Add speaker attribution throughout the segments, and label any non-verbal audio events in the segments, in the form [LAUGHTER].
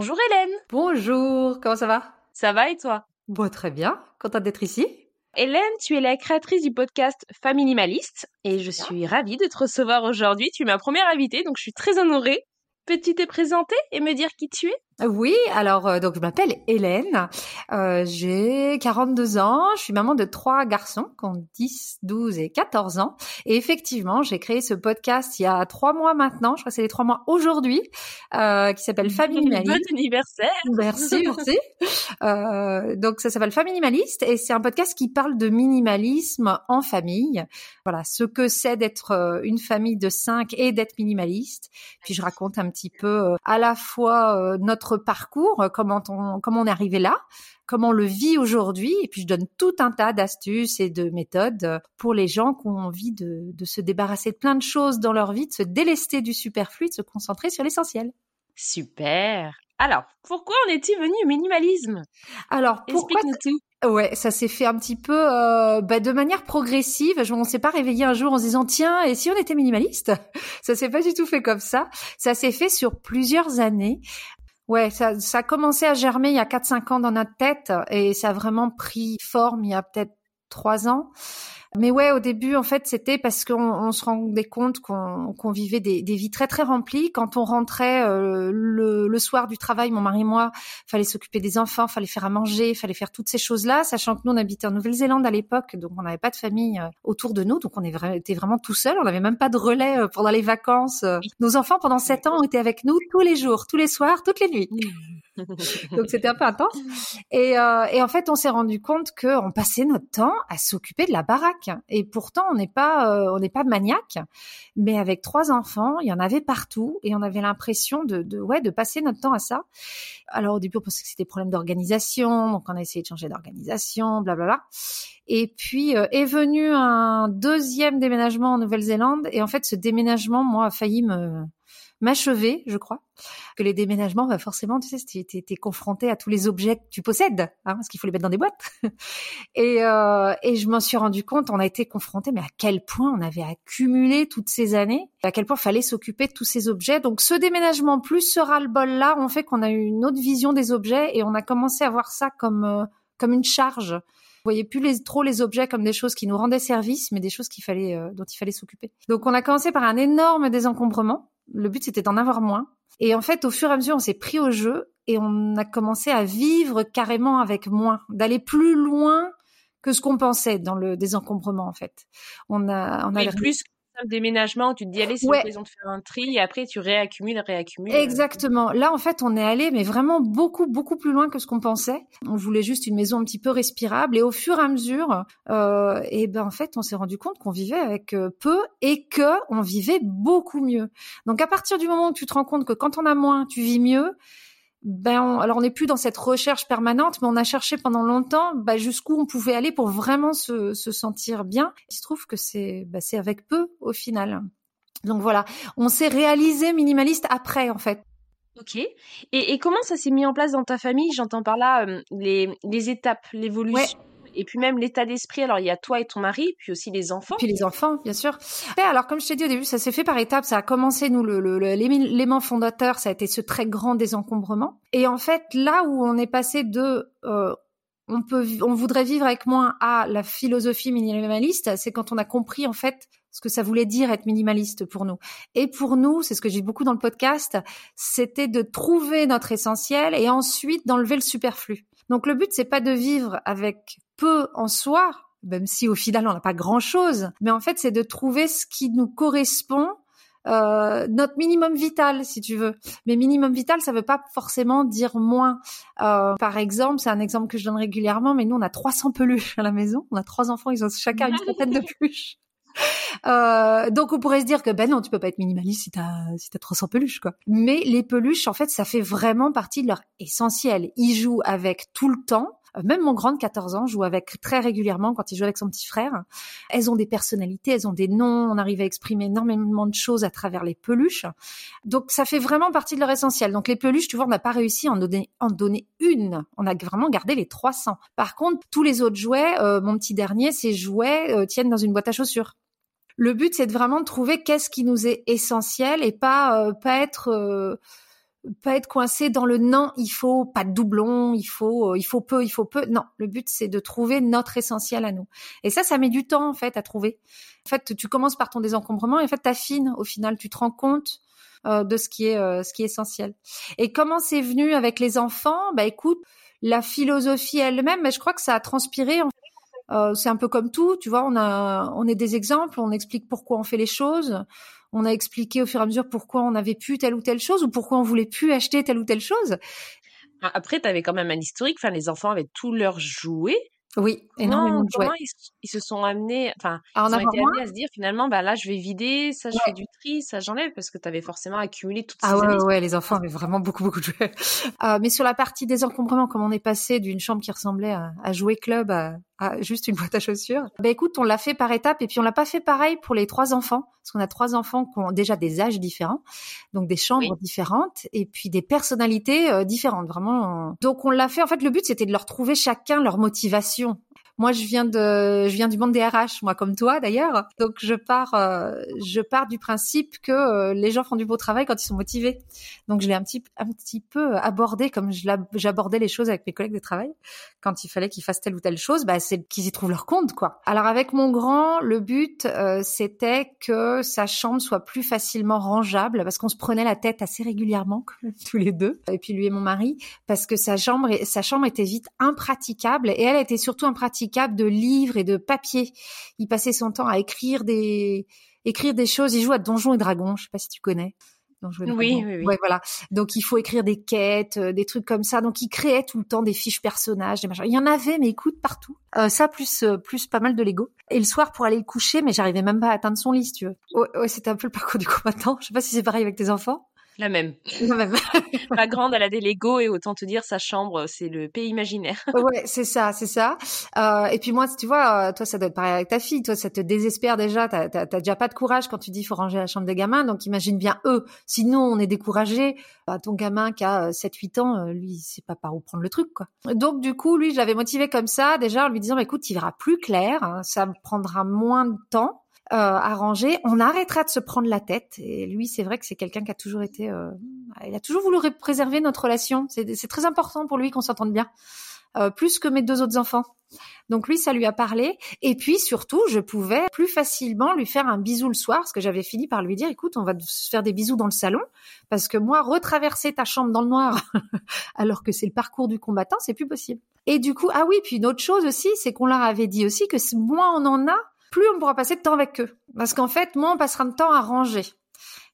Speaker 1: Bonjour Hélène.
Speaker 2: Bonjour, comment ça va?
Speaker 1: Ça va et toi?
Speaker 2: Bon, très bien, contente d'être ici.
Speaker 1: Hélène, tu es la créatrice du podcast Minimaliste et je suis ravie de te recevoir aujourd'hui. Tu es ma première invitée, donc je suis très honorée. Peux-tu te présenter et me dire qui tu es?
Speaker 2: Oui, alors euh, donc je m'appelle Hélène, euh, j'ai 42 ans, je suis maman de trois garçons qui ont 10, 12 et 14 ans. Et effectivement, j'ai créé ce podcast il y a trois mois maintenant, je crois que c'est les trois mois aujourd'hui, euh, qui s'appelle [LAUGHS] Famille Minimaliste.
Speaker 1: Bon anniversaire
Speaker 2: Merci, [LAUGHS] merci. Euh, donc ça s'appelle Famille Minimaliste et c'est un podcast qui parle de minimalisme en famille. Voilà, ce que c'est d'être euh, une famille de cinq et d'être minimaliste. Puis je raconte un petit peu à la fois notre parcours, euh, comment on, comment on est arrivé là, comment on le vit aujourd'hui. Et puis, je donne tout un tas d'astuces et de méthodes euh, pour les gens qui ont envie de, de se débarrasser de plein de choses dans leur vie, de se délester du superflu, de se concentrer sur l'essentiel.
Speaker 1: Super. Alors, pourquoi en es-tu venu au minimalisme?
Speaker 2: Alors, pourquoi
Speaker 1: Explique-nous tout.
Speaker 2: Ouais, ça s'est fait un petit peu euh, bah, de manière progressive. Je, on s'est pas réveillé un jour en se disant tiens et si on était minimaliste? Ça s'est pas du tout fait comme ça. Ça s'est fait sur plusieurs années. Ouais, ça, ça a commencé à germer il y a 4-5 ans dans notre tête et ça a vraiment pris forme il y a peut-être 3 ans. Mais ouais, au début, en fait, c'était parce qu'on on se rendait compte qu'on vivait des, des, vies très très remplies. Quand on rentrait euh, le, le, soir du travail, mon mari et moi, fallait s'occuper des enfants, fallait faire à manger, fallait faire toutes ces choses-là, sachant que nous on habitait en Nouvelle-Zélande à l'époque, donc on n'avait pas de famille euh, autour de nous, donc on était vraiment tout seul. On n'avait même pas de relais euh, pendant les vacances. Nos enfants pendant sept ans ont été avec nous tous les jours, tous les soirs, toutes les nuits. [LAUGHS] donc c'était un peu intense. Et, euh, et en fait, on s'est rendu compte qu'on passait notre temps à s'occuper de la baraque. Et pourtant, on n'est pas, euh, on n'est pas maniaque. Mais avec trois enfants, il y en avait partout, et on avait l'impression de, de, ouais, de passer notre temps à ça. Alors au début, on pensait que c'était problème d'organisation, donc on a essayé de changer d'organisation, blablabla. Et puis euh, est venu un deuxième déménagement en Nouvelle-Zélande, et en fait, ce déménagement, moi, a failli me m'achever, je crois, que les déménagements, bah forcément, tu sais, tu es, confronté à tous les objets que tu possèdes, hein, parce qu'il faut les mettre dans des boîtes. [LAUGHS] et, euh, et je m'en suis rendu compte, on a été confronté, mais à quel point on avait accumulé toutes ces années, à quel point fallait s'occuper de tous ces objets. Donc ce déménagement plus ce ras-le-bol-là ont fait qu'on a eu une autre vision des objets et on a commencé à voir ça comme euh, comme une charge. Vous voyez plus les, trop les objets comme des choses qui nous rendaient service, mais des choses qu'il fallait, euh, dont il fallait s'occuper. Donc on a commencé par un énorme désencombrement le but, c'était d'en avoir moins. Et en fait, au fur et à mesure, on s'est pris au jeu et on a commencé à vivre carrément avec moins, d'aller plus loin que ce qu'on pensait dans le désencombrement, en fait. On a, on
Speaker 1: a plus déménagement où tu te dis allez c'est l'occasion de faire un tri et après tu réaccumules réaccumules
Speaker 2: exactement. Là en fait on est allé mais vraiment beaucoup beaucoup plus loin que ce qu'on pensait. On voulait juste une maison un petit peu respirable et au fur et à mesure euh, et ben en fait on s'est rendu compte qu'on vivait avec euh, peu et que on vivait beaucoup mieux. Donc à partir du moment où tu te rends compte que quand on a moins tu vis mieux ben alors on n'est plus dans cette recherche permanente, mais on a cherché pendant longtemps ben, jusqu'où on pouvait aller pour vraiment se, se sentir bien. Il se trouve que c'est ben, c'est avec peu au final. Donc voilà, on s'est réalisé minimaliste après en fait.
Speaker 1: Ok. Et, et comment ça s'est mis en place dans ta famille? J'entends par là euh, les, les étapes, l'évolution et puis même l'état d'esprit. Alors il y a toi et ton mari, puis aussi les enfants.
Speaker 2: Puis les enfants, bien sûr. Et alors comme je t'ai dit au début, ça s'est fait par étapes. Ça a commencé nous l'élément fondateur, ça a été ce très grand désencombrement. Et en fait là où on est passé de euh, on peut, on voudrait vivre avec moins à la philosophie minimaliste, c'est quand on a compris en fait ce que ça voulait dire être minimaliste pour nous. Et pour nous, c'est ce que j'ai beaucoup dans le podcast, c'était de trouver notre essentiel et ensuite d'enlever le superflu. Donc le but c'est pas de vivre avec peu en soi, même si au final on n'a pas grand chose, mais en fait c'est de trouver ce qui nous correspond euh, notre minimum vital, si tu veux. Mais minimum vital, ça veut pas forcément dire moins. Euh, par exemple, c'est un exemple que je donne régulièrement, mais nous, on a 300 peluches à la maison. On a trois enfants, ils ont chacun une centaine de peluches. Euh, donc on pourrait se dire que ben non, tu peux pas être minimaliste si t'as si t'as 300 peluches quoi. Mais les peluches, en fait, ça fait vraiment partie de leur essentiel. Ils jouent avec tout le temps. Euh, même mon grand de 14 ans joue avec très régulièrement quand il joue avec son petit frère. Elles ont des personnalités, elles ont des noms, on arrive à exprimer énormément de choses à travers les peluches. Donc ça fait vraiment partie de leur essentiel. Donc les peluches, tu vois, on n'a pas réussi à en donner, en donner une. On a vraiment gardé les 300. Par contre, tous les autres jouets, euh, mon petit dernier, ces jouets euh, tiennent dans une boîte à chaussures. Le but, c'est de vraiment trouver qu'est-ce qui nous est essentiel et pas pas être pas être coincé dans le non, il faut pas de doublon, il faut, euh, il faut peu, il faut peu. Non, le but c'est de trouver notre essentiel à nous. Et ça, ça met du temps en fait à trouver. En fait, tu commences par ton désencombrement et en fait, t'affines au final, tu te rends compte euh, de ce qui est, euh, ce qui est essentiel. Et comment c'est venu avec les enfants? Bah écoute, la philosophie elle-même, mais je crois que ça a transpiré. c'est un peu comme tout, tu vois. On a, on est des exemples, on explique pourquoi on fait les choses on a expliqué au fur et à mesure pourquoi on n'avait plus telle ou telle chose ou pourquoi on voulait plus acheter telle ou telle chose.
Speaker 1: Après, tu avais quand même un historique. Enfin, les enfants avaient tous leurs jouets.
Speaker 2: Oui, énormément de jouets.
Speaker 1: Ils, se sont amenés, enfin, ils ont été amenés à se dire finalement, bah là, je vais vider, ça, je fais du tri, ça, j'enlève, parce que tu avais forcément accumulé toutes ces
Speaker 2: ah
Speaker 1: ouais,
Speaker 2: ouais, les enfants avaient vraiment beaucoup, beaucoup de jouets. Euh, mais sur la partie désencombrement, comme on est passé d'une chambre qui ressemblait à, à jouer club à, juste une [LAUGHS] boîte à chaussures. Bah écoute, on l'a fait par étapes et puis on l'a pas fait pareil pour les trois enfants parce qu'on a trois enfants qui ont déjà des âges différents, donc des chambres différentes et puis des personnalités euh, différentes, vraiment. Donc on l'a fait. En fait, le but c'était de leur trouver chacun leur motivation. Moi, je viens de, je viens du monde des RH, moi comme toi d'ailleurs. Donc je pars, euh, je pars du principe que euh, les gens font du beau travail quand ils sont motivés. Donc je l'ai un petit, un petit peu abordé comme j'abordais les choses avec mes collègues de travail. Quand il fallait qu'ils fassent telle ou telle chose, bah c'est qu'ils y trouvent leur compte quoi. Alors avec mon grand, le but euh, c'était que sa chambre soit plus facilement rangeable parce qu'on se prenait la tête assez régulièrement [LAUGHS] tous les deux. Et puis lui et mon mari parce que sa chambre, sa chambre était vite impraticable et elle était surtout impraticable de livres et de papier. Il passait son temps à écrire des écrire des choses. Il joue à Donjons et Dragons. Je sais pas si tu connais.
Speaker 1: oui, oui, oui.
Speaker 2: Ouais, voilà. Donc il faut écrire des quêtes, euh, des trucs comme ça. Donc il créait tout le temps des fiches personnages, des machins. Il y en avait, mais écoute partout. Euh, ça plus euh, plus pas mal de Lego. Et le soir pour aller le coucher, mais j'arrivais même pas à atteindre son lit, si tu veux. Ouais, ouais c'était un peu le parcours du combattant. Je sais pas si c'est pareil avec tes enfants.
Speaker 1: La même. [LAUGHS]
Speaker 2: La même. [LAUGHS]
Speaker 1: Ma grande, elle a des Lego et autant te dire, sa chambre, c'est le pays imaginaire. [LAUGHS]
Speaker 2: ouais, c'est ça, c'est ça. Euh, et puis moi, tu vois, euh, toi, ça doit être pareil avec ta fille. Toi, ça te désespère déjà. T'as, t'as, déjà pas de courage quand tu dis faut ranger la chambre des gamins. Donc imagine bien eux. Sinon, on est découragé. Bah, ton gamin qui a 7-8 euh, ans, lui, il sait pas par où prendre le truc, quoi. Donc du coup, lui, je l'avais motivé comme ça, déjà en lui disant, bah, écoute, il verra plus clair. Hein, ça prendra moins de temps euh, arrangé, on arrêtera de se prendre la tête. Et lui, c'est vrai que c'est quelqu'un qui a toujours été, euh, il a toujours voulu préserver notre relation. C'est très important pour lui qu'on s'entende bien, euh, plus que mes deux autres enfants. Donc lui, ça lui a parlé. Et puis surtout, je pouvais plus facilement lui faire un bisou le soir, parce que j'avais fini par lui dire, écoute, on va se faire des bisous dans le salon, parce que moi, retraverser ta chambre dans le noir, [LAUGHS] alors que c'est le parcours du combattant, c'est plus possible. Et du coup, ah oui, puis une autre chose aussi, c'est qu'on leur avait dit aussi que moins on en a, plus on pourra passer de temps avec eux. Parce qu'en fait, moins on passera de temps à ranger.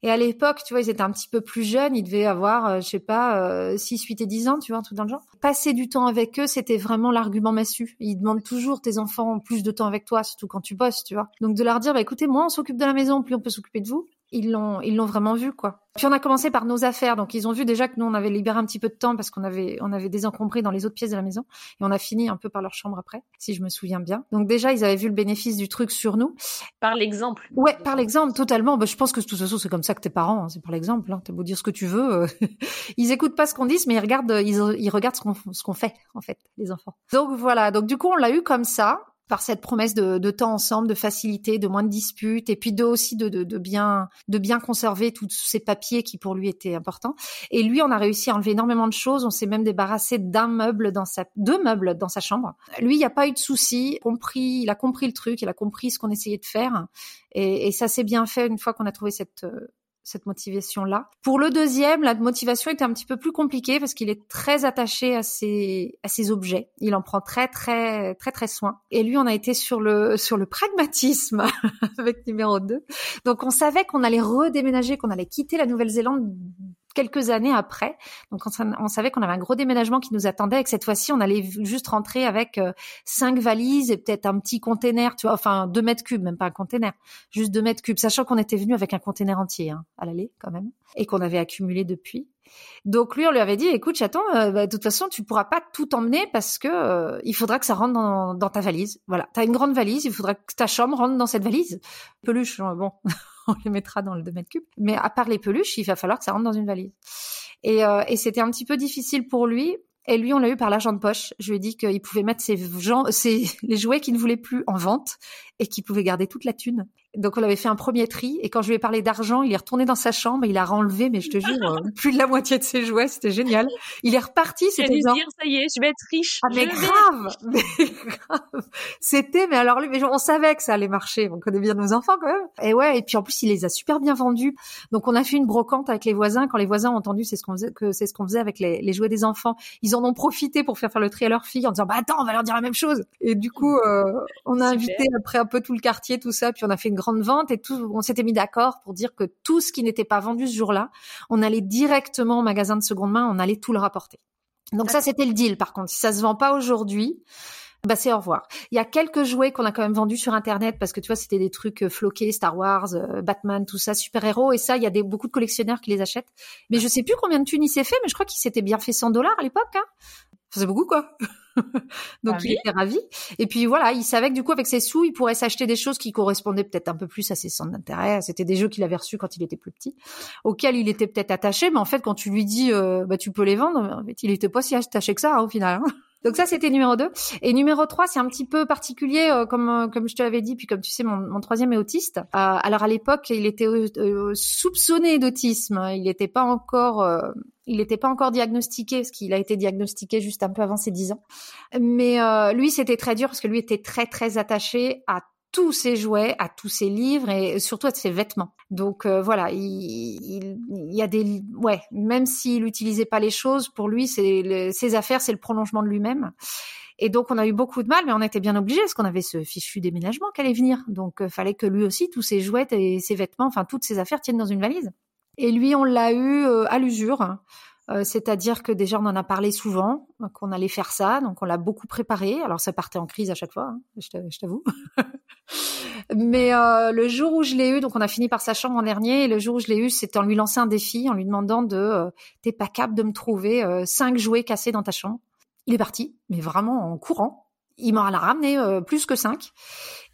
Speaker 2: Et à l'époque, tu vois, ils étaient un petit peu plus jeunes, ils devaient avoir, euh, je sais pas, euh, 6, 8 et 10 ans, tu vois, un dans le genre. Passer du temps avec eux, c'était vraiment l'argument massu. Ils demandent toujours tes enfants plus de temps avec toi, surtout quand tu bosses, tu vois. Donc de leur dire, bah écoutez, moi on s'occupe de la maison, plus on peut s'occuper de vous ils l'ont ils l'ont vraiment vu quoi. Puis on a commencé par nos affaires, donc ils ont vu déjà que nous on avait libéré un petit peu de temps parce qu'on avait on avait désencombré dans les autres pièces de la maison et on a fini un peu par leur chambre après, si je me souviens bien. Donc déjà ils avaient vu le bénéfice du truc sur nous.
Speaker 1: Par l'exemple.
Speaker 2: Ouais, par l'exemple totalement. Bah, je pense que de toute façon c'est comme ça que tes parents, hein, c'est par l'exemple. Hein. T'as beau dire ce que tu veux, euh, [LAUGHS] ils écoutent pas ce qu'on dit, mais ils regardent ils, ils regardent ce qu'on ce qu'on fait en fait les enfants. Donc voilà, donc du coup on l'a eu comme ça par cette promesse de, de, temps ensemble, de facilité, de moins de disputes, et puis de aussi de, de, de, bien de bien conserver tous ces papiers qui pour lui étaient importants. Et lui, on a réussi à enlever énormément de choses. On s'est même débarrassé d'un meuble dans sa deux meubles dans sa chambre. Lui, il n'y a pas eu de souci. Compris, il a compris le truc, il a compris ce qu'on essayait de faire, et, et ça s'est bien fait une fois qu'on a trouvé cette cette motivation-là. Pour le deuxième, la motivation était un petit peu plus compliquée parce qu'il est très attaché à ses à ses objets. Il en prend très très très très soin. Et lui, on a été sur le sur le pragmatisme [LAUGHS] avec numéro 2. Donc on savait qu'on allait redéménager, qu'on allait quitter la Nouvelle-Zélande quelques années après. Donc on, savait qu'on avait un gros déménagement qui nous attendait et que cette fois-ci on allait juste rentrer avec euh, cinq valises et peut-être un petit container, tu vois, enfin deux mètres cubes, même pas un container, juste deux mètres cubes, sachant qu'on était venu avec un container entier hein, à l'aller quand même et qu'on avait accumulé depuis. Donc lui, on lui avait dit, écoute, chaton, euh, bah, de toute façon, tu pourras pas tout emmener parce que euh, il faudra que ça rentre dans, ta valise. Voilà, tu as une grande valise, il faudra que ta chambre rentre dans cette valise. Peluche, bon, [LAUGHS] on les mettra dans le 2 mètres cubes. Mais à part les peluches, il va falloir que ça rentre dans une valise. Et, euh, et c'était un petit peu difficile pour lui. Et lui, on l'a eu par l'argent de poche. Je lui ai dit qu'il pouvait mettre ses, gens, ses, [LAUGHS] les jouets qu'il ne voulait plus en vente et qu'il pouvait garder toute la thune. Donc on avait fait un premier tri et quand je lui ai parlé d'argent, il est retourné dans sa chambre, il a renlevé, mais je te jure, euh, [LAUGHS] plus de la moitié de ses jouets, c'était génial. Il est reparti,
Speaker 1: c'était dire ça y est, je vais être riche.
Speaker 2: Ah mais grave, [LAUGHS] mais grave. C'était, mais alors lui, mais on savait que ça allait marcher, on connaît bien nos enfants quand même. Et ouais, et puis en plus il les a super bien vendus. Donc on a fait une brocante avec les voisins. Quand les voisins ont entendu, c'est ce qu'on faisait, que c'est ce qu'on faisait avec les, les, jouets des enfants. Ils en ont profité pour faire faire le tri à leurs filles en disant bah attends, on va leur dire la même chose. Et du coup, euh, on a invité après un peu tout le quartier, tout ça, puis on a fait une grande vente et tout, on s'était mis d'accord pour dire que tout ce qui n'était pas vendu ce jour-là, on allait directement au magasin de seconde main, on allait tout le rapporter. Donc ça, c'était le deal. Par contre, si ça se vend pas aujourd'hui, bah c'est au revoir. Il y a quelques jouets qu'on a quand même vendus sur internet parce que tu vois c'était des trucs euh, floqués Star Wars, euh, Batman, tout ça, super héros et ça il y a des beaucoup de collectionneurs qui les achètent. Mais je sais plus combien de thunes il s'est fait, mais je crois qu'il s'était bien fait 100 dollars à l'époque. Hein. C'est beaucoup quoi. [LAUGHS] Donc ah il était ravi. Et puis voilà, il savait que du coup avec ses sous, il pourrait s'acheter des choses qui correspondaient peut-être un peu plus à ses centres d'intérêt. C'était des jeux qu'il avait reçus quand il était plus petit, auxquels il était peut-être attaché, mais en fait quand tu lui dis euh, bah tu peux les vendre, en fait, il était pas si attaché que ça hein, au final. Hein. Donc ça, c'était numéro 2. Et numéro 3, c'est un petit peu particulier, euh, comme euh, comme je te l'avais dit, puis comme tu sais, mon, troisième est autiste. alors à l'époque, il était soupçonné d'autisme. Il n'était pas encore il n'était pas encore diagnostiqué, parce qu'il a été diagnostiqué juste un peu avant ses 10 ans. Mais euh, lui, c'était très dur parce que lui était très très attaché à tous ses jouets, à tous ses livres et surtout à ses vêtements. Donc euh, voilà, il, y a des ouais, même s'il n'utilisait pas les choses, pour lui, c'est ses affaires, c'est le prolongement de lui-même. Et donc on a eu beaucoup de mal, mais on était bien obligé parce qu'on avait ce fichu déménagement qui allait venir. Donc euh, fallait que lui aussi, tous ses jouets et ses vêtements, enfin toutes ses affaires tiennent dans une valise. Et lui, on l'a eu euh, à l'usure. Euh, c'est-à-dire que déjà on en a parlé souvent, qu'on allait faire ça, donc on l'a beaucoup préparé. Alors ça partait en crise à chaque fois, hein, je t'avoue. [LAUGHS] Mais euh, le jour où je l'ai eu, donc on a fini par sa chambre en dernier, et le jour où je l'ai eu, c'était en lui lançant un défi, en lui demandant de, t'es pas capable de me trouver cinq jouets cassés dans ta chambre. Il est parti, mais vraiment en courant il m'en a ramené euh, plus que cinq.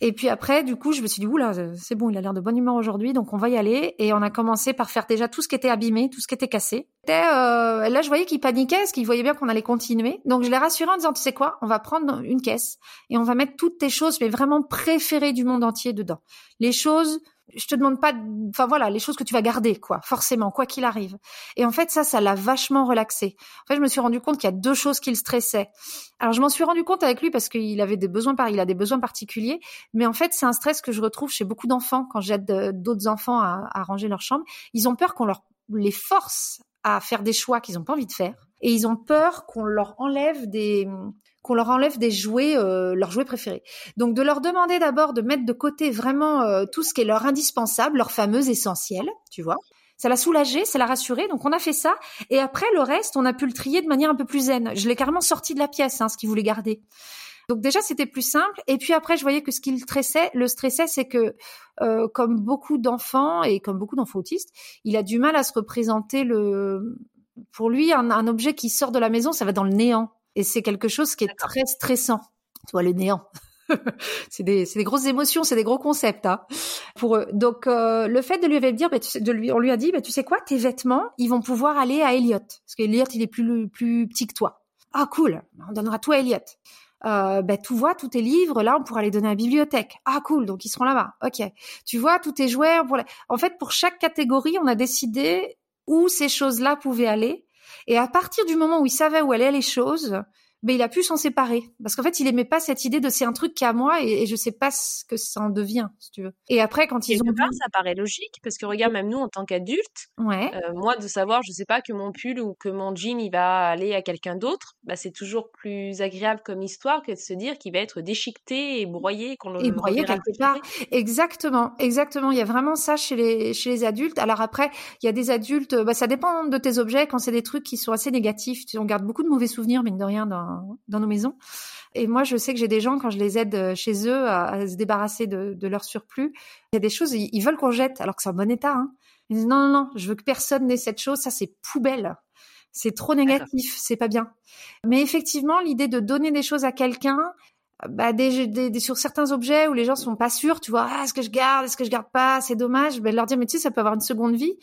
Speaker 2: Et puis après, du coup, je me suis dit, oula, c'est bon, il a l'air de bonne humeur aujourd'hui, donc on va y aller. Et on a commencé par faire déjà tout ce qui était abîmé, tout ce qui était cassé. Et, euh, là, je voyais qu'il paniquait, parce qu'il voyait bien qu'on allait continuer. Donc je l'ai rassuré en disant, tu sais quoi, on va prendre une caisse et on va mettre toutes tes choses, mais vraiment préférées du monde entier dedans. Les choses je te demande pas, enfin voilà, les choses que tu vas garder, quoi, forcément, quoi qu'il arrive. Et en fait, ça, ça l'a vachement relaxé. En fait, je me suis rendu compte qu'il y a deux choses qui le stressaient. Alors, je m'en suis rendu compte avec lui parce qu'il avait des besoins, il a des besoins particuliers. Mais en fait, c'est un stress que je retrouve chez beaucoup d'enfants quand j'aide d'autres enfants à, à ranger leur chambre. Ils ont peur qu'on leur les force à faire des choix qu'ils n'ont pas envie de faire. Et ils ont peur qu'on leur enlève des, qu'on leur enlève des jouets, euh, leurs jouets préférés. Donc de leur demander d'abord de mettre de côté vraiment euh, tout ce qui est leur indispensable, leur fameux essentiel, tu vois. Ça l'a soulagé, ça l'a rassuré. Donc on a fait ça. Et après le reste, on a pu le trier de manière un peu plus zen. Je l'ai carrément sorti de la pièce, hein, ce qu'il voulait garder. Donc déjà c'était plus simple. Et puis après je voyais que ce qui le stressait, le stressait, c'est que euh, comme beaucoup d'enfants et comme beaucoup d'enfants autistes, il a du mal à se représenter le. Pour lui, un, un objet qui sort de la maison, ça va dans le néant. Et c'est quelque chose qui est très stressant. Tu vois, le néant. [LAUGHS] c'est des, des, grosses émotions, c'est des gros concepts hein, pour eux. Donc euh, le fait de lui dire, bah, tu, de lui, on lui a dit, bah, tu sais quoi, tes vêtements, ils vont pouvoir aller à Elliot, parce qu'Elliot il est plus plus petit que toi. Ah cool, on donnera tout à Elliot. Euh, bah, tu vois tous tes livres, là on pourra les donner à la bibliothèque. Ah cool, donc ils seront là-bas. Ok. Tu vois tous tes jouets. Pour En fait, pour chaque catégorie, on a décidé où ces choses-là pouvaient aller et à partir du moment où il savait où allaient les choses, mais il a pu s'en séparer. Parce qu'en fait il aimait pas cette idée de c'est un truc qui à moi et, je sais pas ce que ça en devient si tu veux. Et après quand ils ont
Speaker 1: part, ça paraît logique parce que regarde même nous en tant qu'adultes
Speaker 2: ouais.
Speaker 1: Euh, moi de savoir je sais pas que mon pull ou que mon jean il va aller à quelqu'un d'autre bah c'est toujours plus agréable comme histoire que de se dire qu'il va être déchiqueté et broyé qu'on
Speaker 2: le et broyé quelque part. exactement exactement. Il y a vraiment ça chez les chez les adultes. Alors après il y a des adultes bah ça dépend de tes objets. Quand c'est des trucs qui sont assez négatifs on garde beaucoup de mauvais souvenirs mine de rien dans dans, nos maisons. Et moi, je sais que j'ai des gens, quand je les aide euh, chez eux à, se débarrasser de, leur surplus, il y a des choses, ils, veulent qu'on jette, alors que c'est en bon état. Hein. Ils disent non, non, non, je veux que personne n'ait cette chose, ça c'est poubelle. C'est trop négatif, c'est pas bien. Mais effectivement, l'idée de donner des choses à quelqu'un, bah, des, sur certains objets où les gens sont pas sûrs, tu vois, ah, est-ce que je garde, est-ce que je garde pas, c'est dommage, ben, leur dire, mais tu sais, ça peut avoir une seconde vie.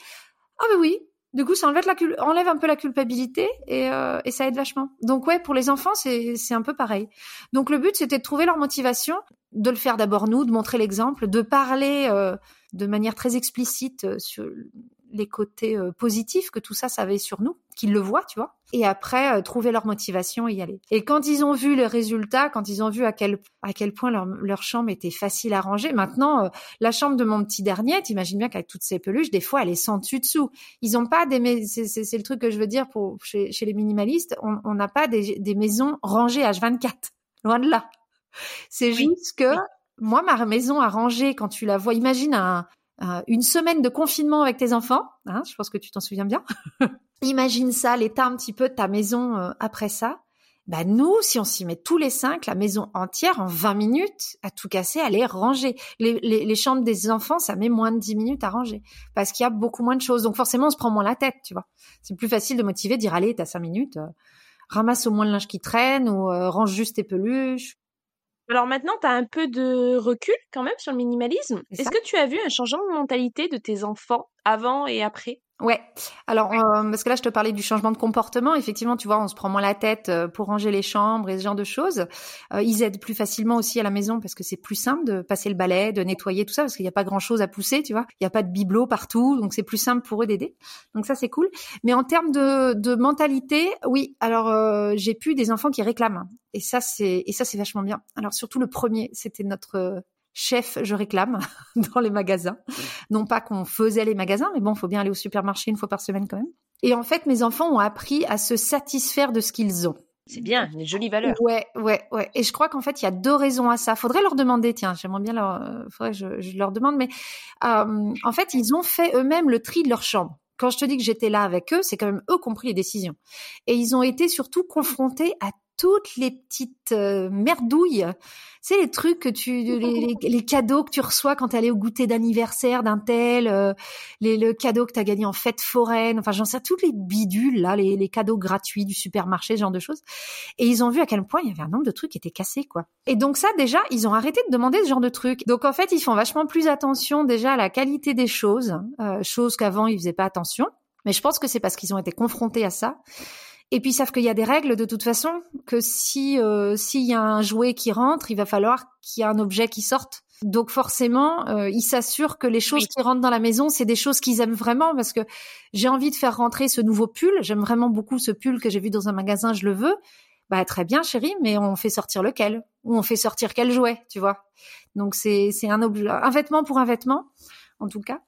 Speaker 2: Ah ben oui, du coup, ça enlève, la enlève un peu la culpabilité et, euh, ça aide vachement. Donc ouais, pour les enfants, c'est un peu pareil. Donc le but, c'était de trouver leur motivation, de le faire d'abord nous, de montrer l'exemple, de parler euh, de manière très explicite euh, sur les côtés euh, positifs que tout ça, ça avait sur nous, qu'ils le voient, tu vois. Et après, euh, trouver leur motivation et y aller. Et quand ils ont vu les résultats, quand ils ont vu à quel, à quel point leur, leur chambre était facile à ranger, maintenant, euh, la chambre de mon petit dernier, t'imagines bien qu'avec toutes ces peluches, des fois, elle est sans dessus dessous. Ils ont pas des, c'est le truc que je veux dire pour, chez, chez les minimalistes, on n'a pas des, des maisons rangées H24. Loin de là. C'est juste que, moi, ma maison à ranger, quand tu la vois, imagine un, euh, une semaine de confinement avec tes enfants, hein, je pense que tu t'en souviens bien. [LAUGHS] Imagine ça, l'état un petit peu de ta maison euh, après ça. Bah nous, si on s'y met tous les cinq, la maison entière en 20 minutes, à tout casser, elle est rangée. Les, les, les, chambres des enfants, ça met moins de 10 minutes à ranger parce qu'il y a beaucoup moins de choses. Donc forcément, on se prend moins la tête, tu vois. C'est plus facile de motiver, de dire allez, t'as 5 minutes, euh, ramasse au moins le linge qui traîne ou range juste tes peluches.
Speaker 1: Alors maintenant, tu as un peu de recul quand même sur le minimalisme. Est-ce que tu as vu un changement de mentalité de tes enfants avant et après?
Speaker 2: Ouais. Alors euh, parce que là je te parlais du changement de comportement. Effectivement, tu vois, on se prend moins la tête euh, pour ranger les chambres et ce genre de choses. Euh, ils aident plus facilement aussi à la maison parce que c'est plus simple de passer le balai, de nettoyer tout ça parce qu'il n'y a pas grand chose à pousser, tu vois. Il n'y a pas de bibelot partout, donc c'est plus simple pour eux d'aider. Donc ça c'est cool. Mais en termes de, de mentalité, oui. Alors j'ai pu des enfants qui réclament et ça c'est et ça c'est vachement bien. Alors surtout le premier, c'était notre chef, je réclame [LAUGHS] dans les magasins. Non pas qu'on faisait les magasins, mais bon, faut bien aller au supermarché une fois par semaine quand même. Et en fait, mes enfants ont appris à se satisfaire de ce qu'ils ont.
Speaker 1: C'est bien, une jolie valeur.
Speaker 2: Ouais, ouais, ouais. Et je crois qu'en fait, il y a deux raisons à ça. Faudrait leur demander, tiens, j'aimerais bien leur, euh, faudrait que je, leur demande, mais euh, en fait, ils ont fait eux-mêmes le tri de leur chambre. Quand je te dis que j'étais là avec eux, c'est quand même eux qui ont pris les décisions. Et ils ont été surtout confrontés à toutes les petites euh, merdouilles. C'est les trucs que tu, [LAUGHS] les, cadeaux que tu reçois quand tu allais au goûter d'anniversaire d'un tel, euh, les, le cadeau que tu as gagné en fête foraine, enfin j'en sais toutes les bidules là, les, les, cadeaux gratuits du supermarché, ce genre de choses. Et ils ont vu à quel point il y avait un nombre de trucs qui étaient cassés quoi. Et donc ça déjà, ils ont arrêté de demander ce genre de trucs. Donc en fait, ils font vachement plus attention déjà à la qualité des choses, euh, choses qu'avant ils faisaient pas attention. Mais je pense que c'est parce qu'ils ont été confrontés à ça. Et puis ils savent qu'il y a des règles de toute façon, que si euh, s'il y a un jouet qui rentre, il va falloir qu'il y ait un objet qui sorte. Donc forcément, euh, ils s'assurent que les choses qui rentrent dans la maison, c'est des choses qu'ils aiment vraiment parce que j'ai envie de faire rentrer ce nouveau pull. J'aime vraiment beaucoup ce pull que j'ai vu dans un magasin, je le veux. Bah très bien, chérie, mais on fait sortir lequel? Ou on fait sortir quel jouet, tu vois? Donc c'est c'est un objet, un vêtement pour un vêtement, en tout cas.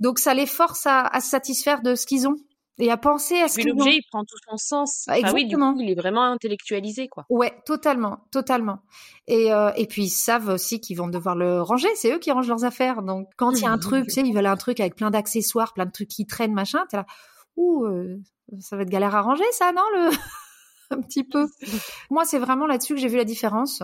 Speaker 2: Donc ça les force à, à se satisfaire de ce qu'ils ont et à penser à ce
Speaker 1: que l'objet il prend tout son sens. Bah, exactement. oui, il est vraiment intellectualisé quoi.
Speaker 2: Ouais, totalement, totalement. Et euh, et puis ils savent aussi qu'ils vont devoir le ranger, c'est eux qui rangent leurs affaires. Donc quand il y a un [LAUGHS] truc, tu sais, ils veulent un truc avec plein d'accessoires, plein de trucs qui traînent machin, t'es là ouh euh, ça va être galère à ranger ça, non le [LAUGHS] un petit peu. Moi, c'est vraiment là-dessus que j'ai vu la différence.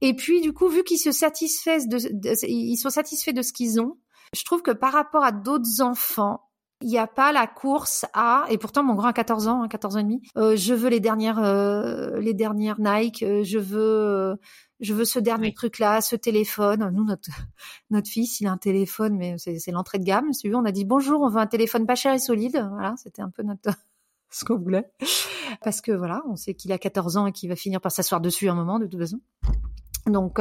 Speaker 2: Et puis, du coup, vu qu'ils se satisfaisent de, ils sont satisfaits de ce qu'ils ont, je trouve que par rapport à d'autres enfants, il n'y a pas la course à et pourtant mon grand a 14 ans, 14 hein, ans et demi. Euh, je veux les dernières euh, les dernières Nike, euh, je veux je veux ce dernier truc là, ce téléphone. Nous notre [LAUGHS] notre fils, il a un téléphone mais c'est l'entrée de gamme, si on a dit bonjour, on veut un téléphone pas cher et solide. Voilà, c'était un peu notre [LAUGHS] ce qu'on voulait. Parce que voilà, on sait qu'il a 14 ans et qu'il va finir par s'asseoir dessus un moment de toute façon. Donc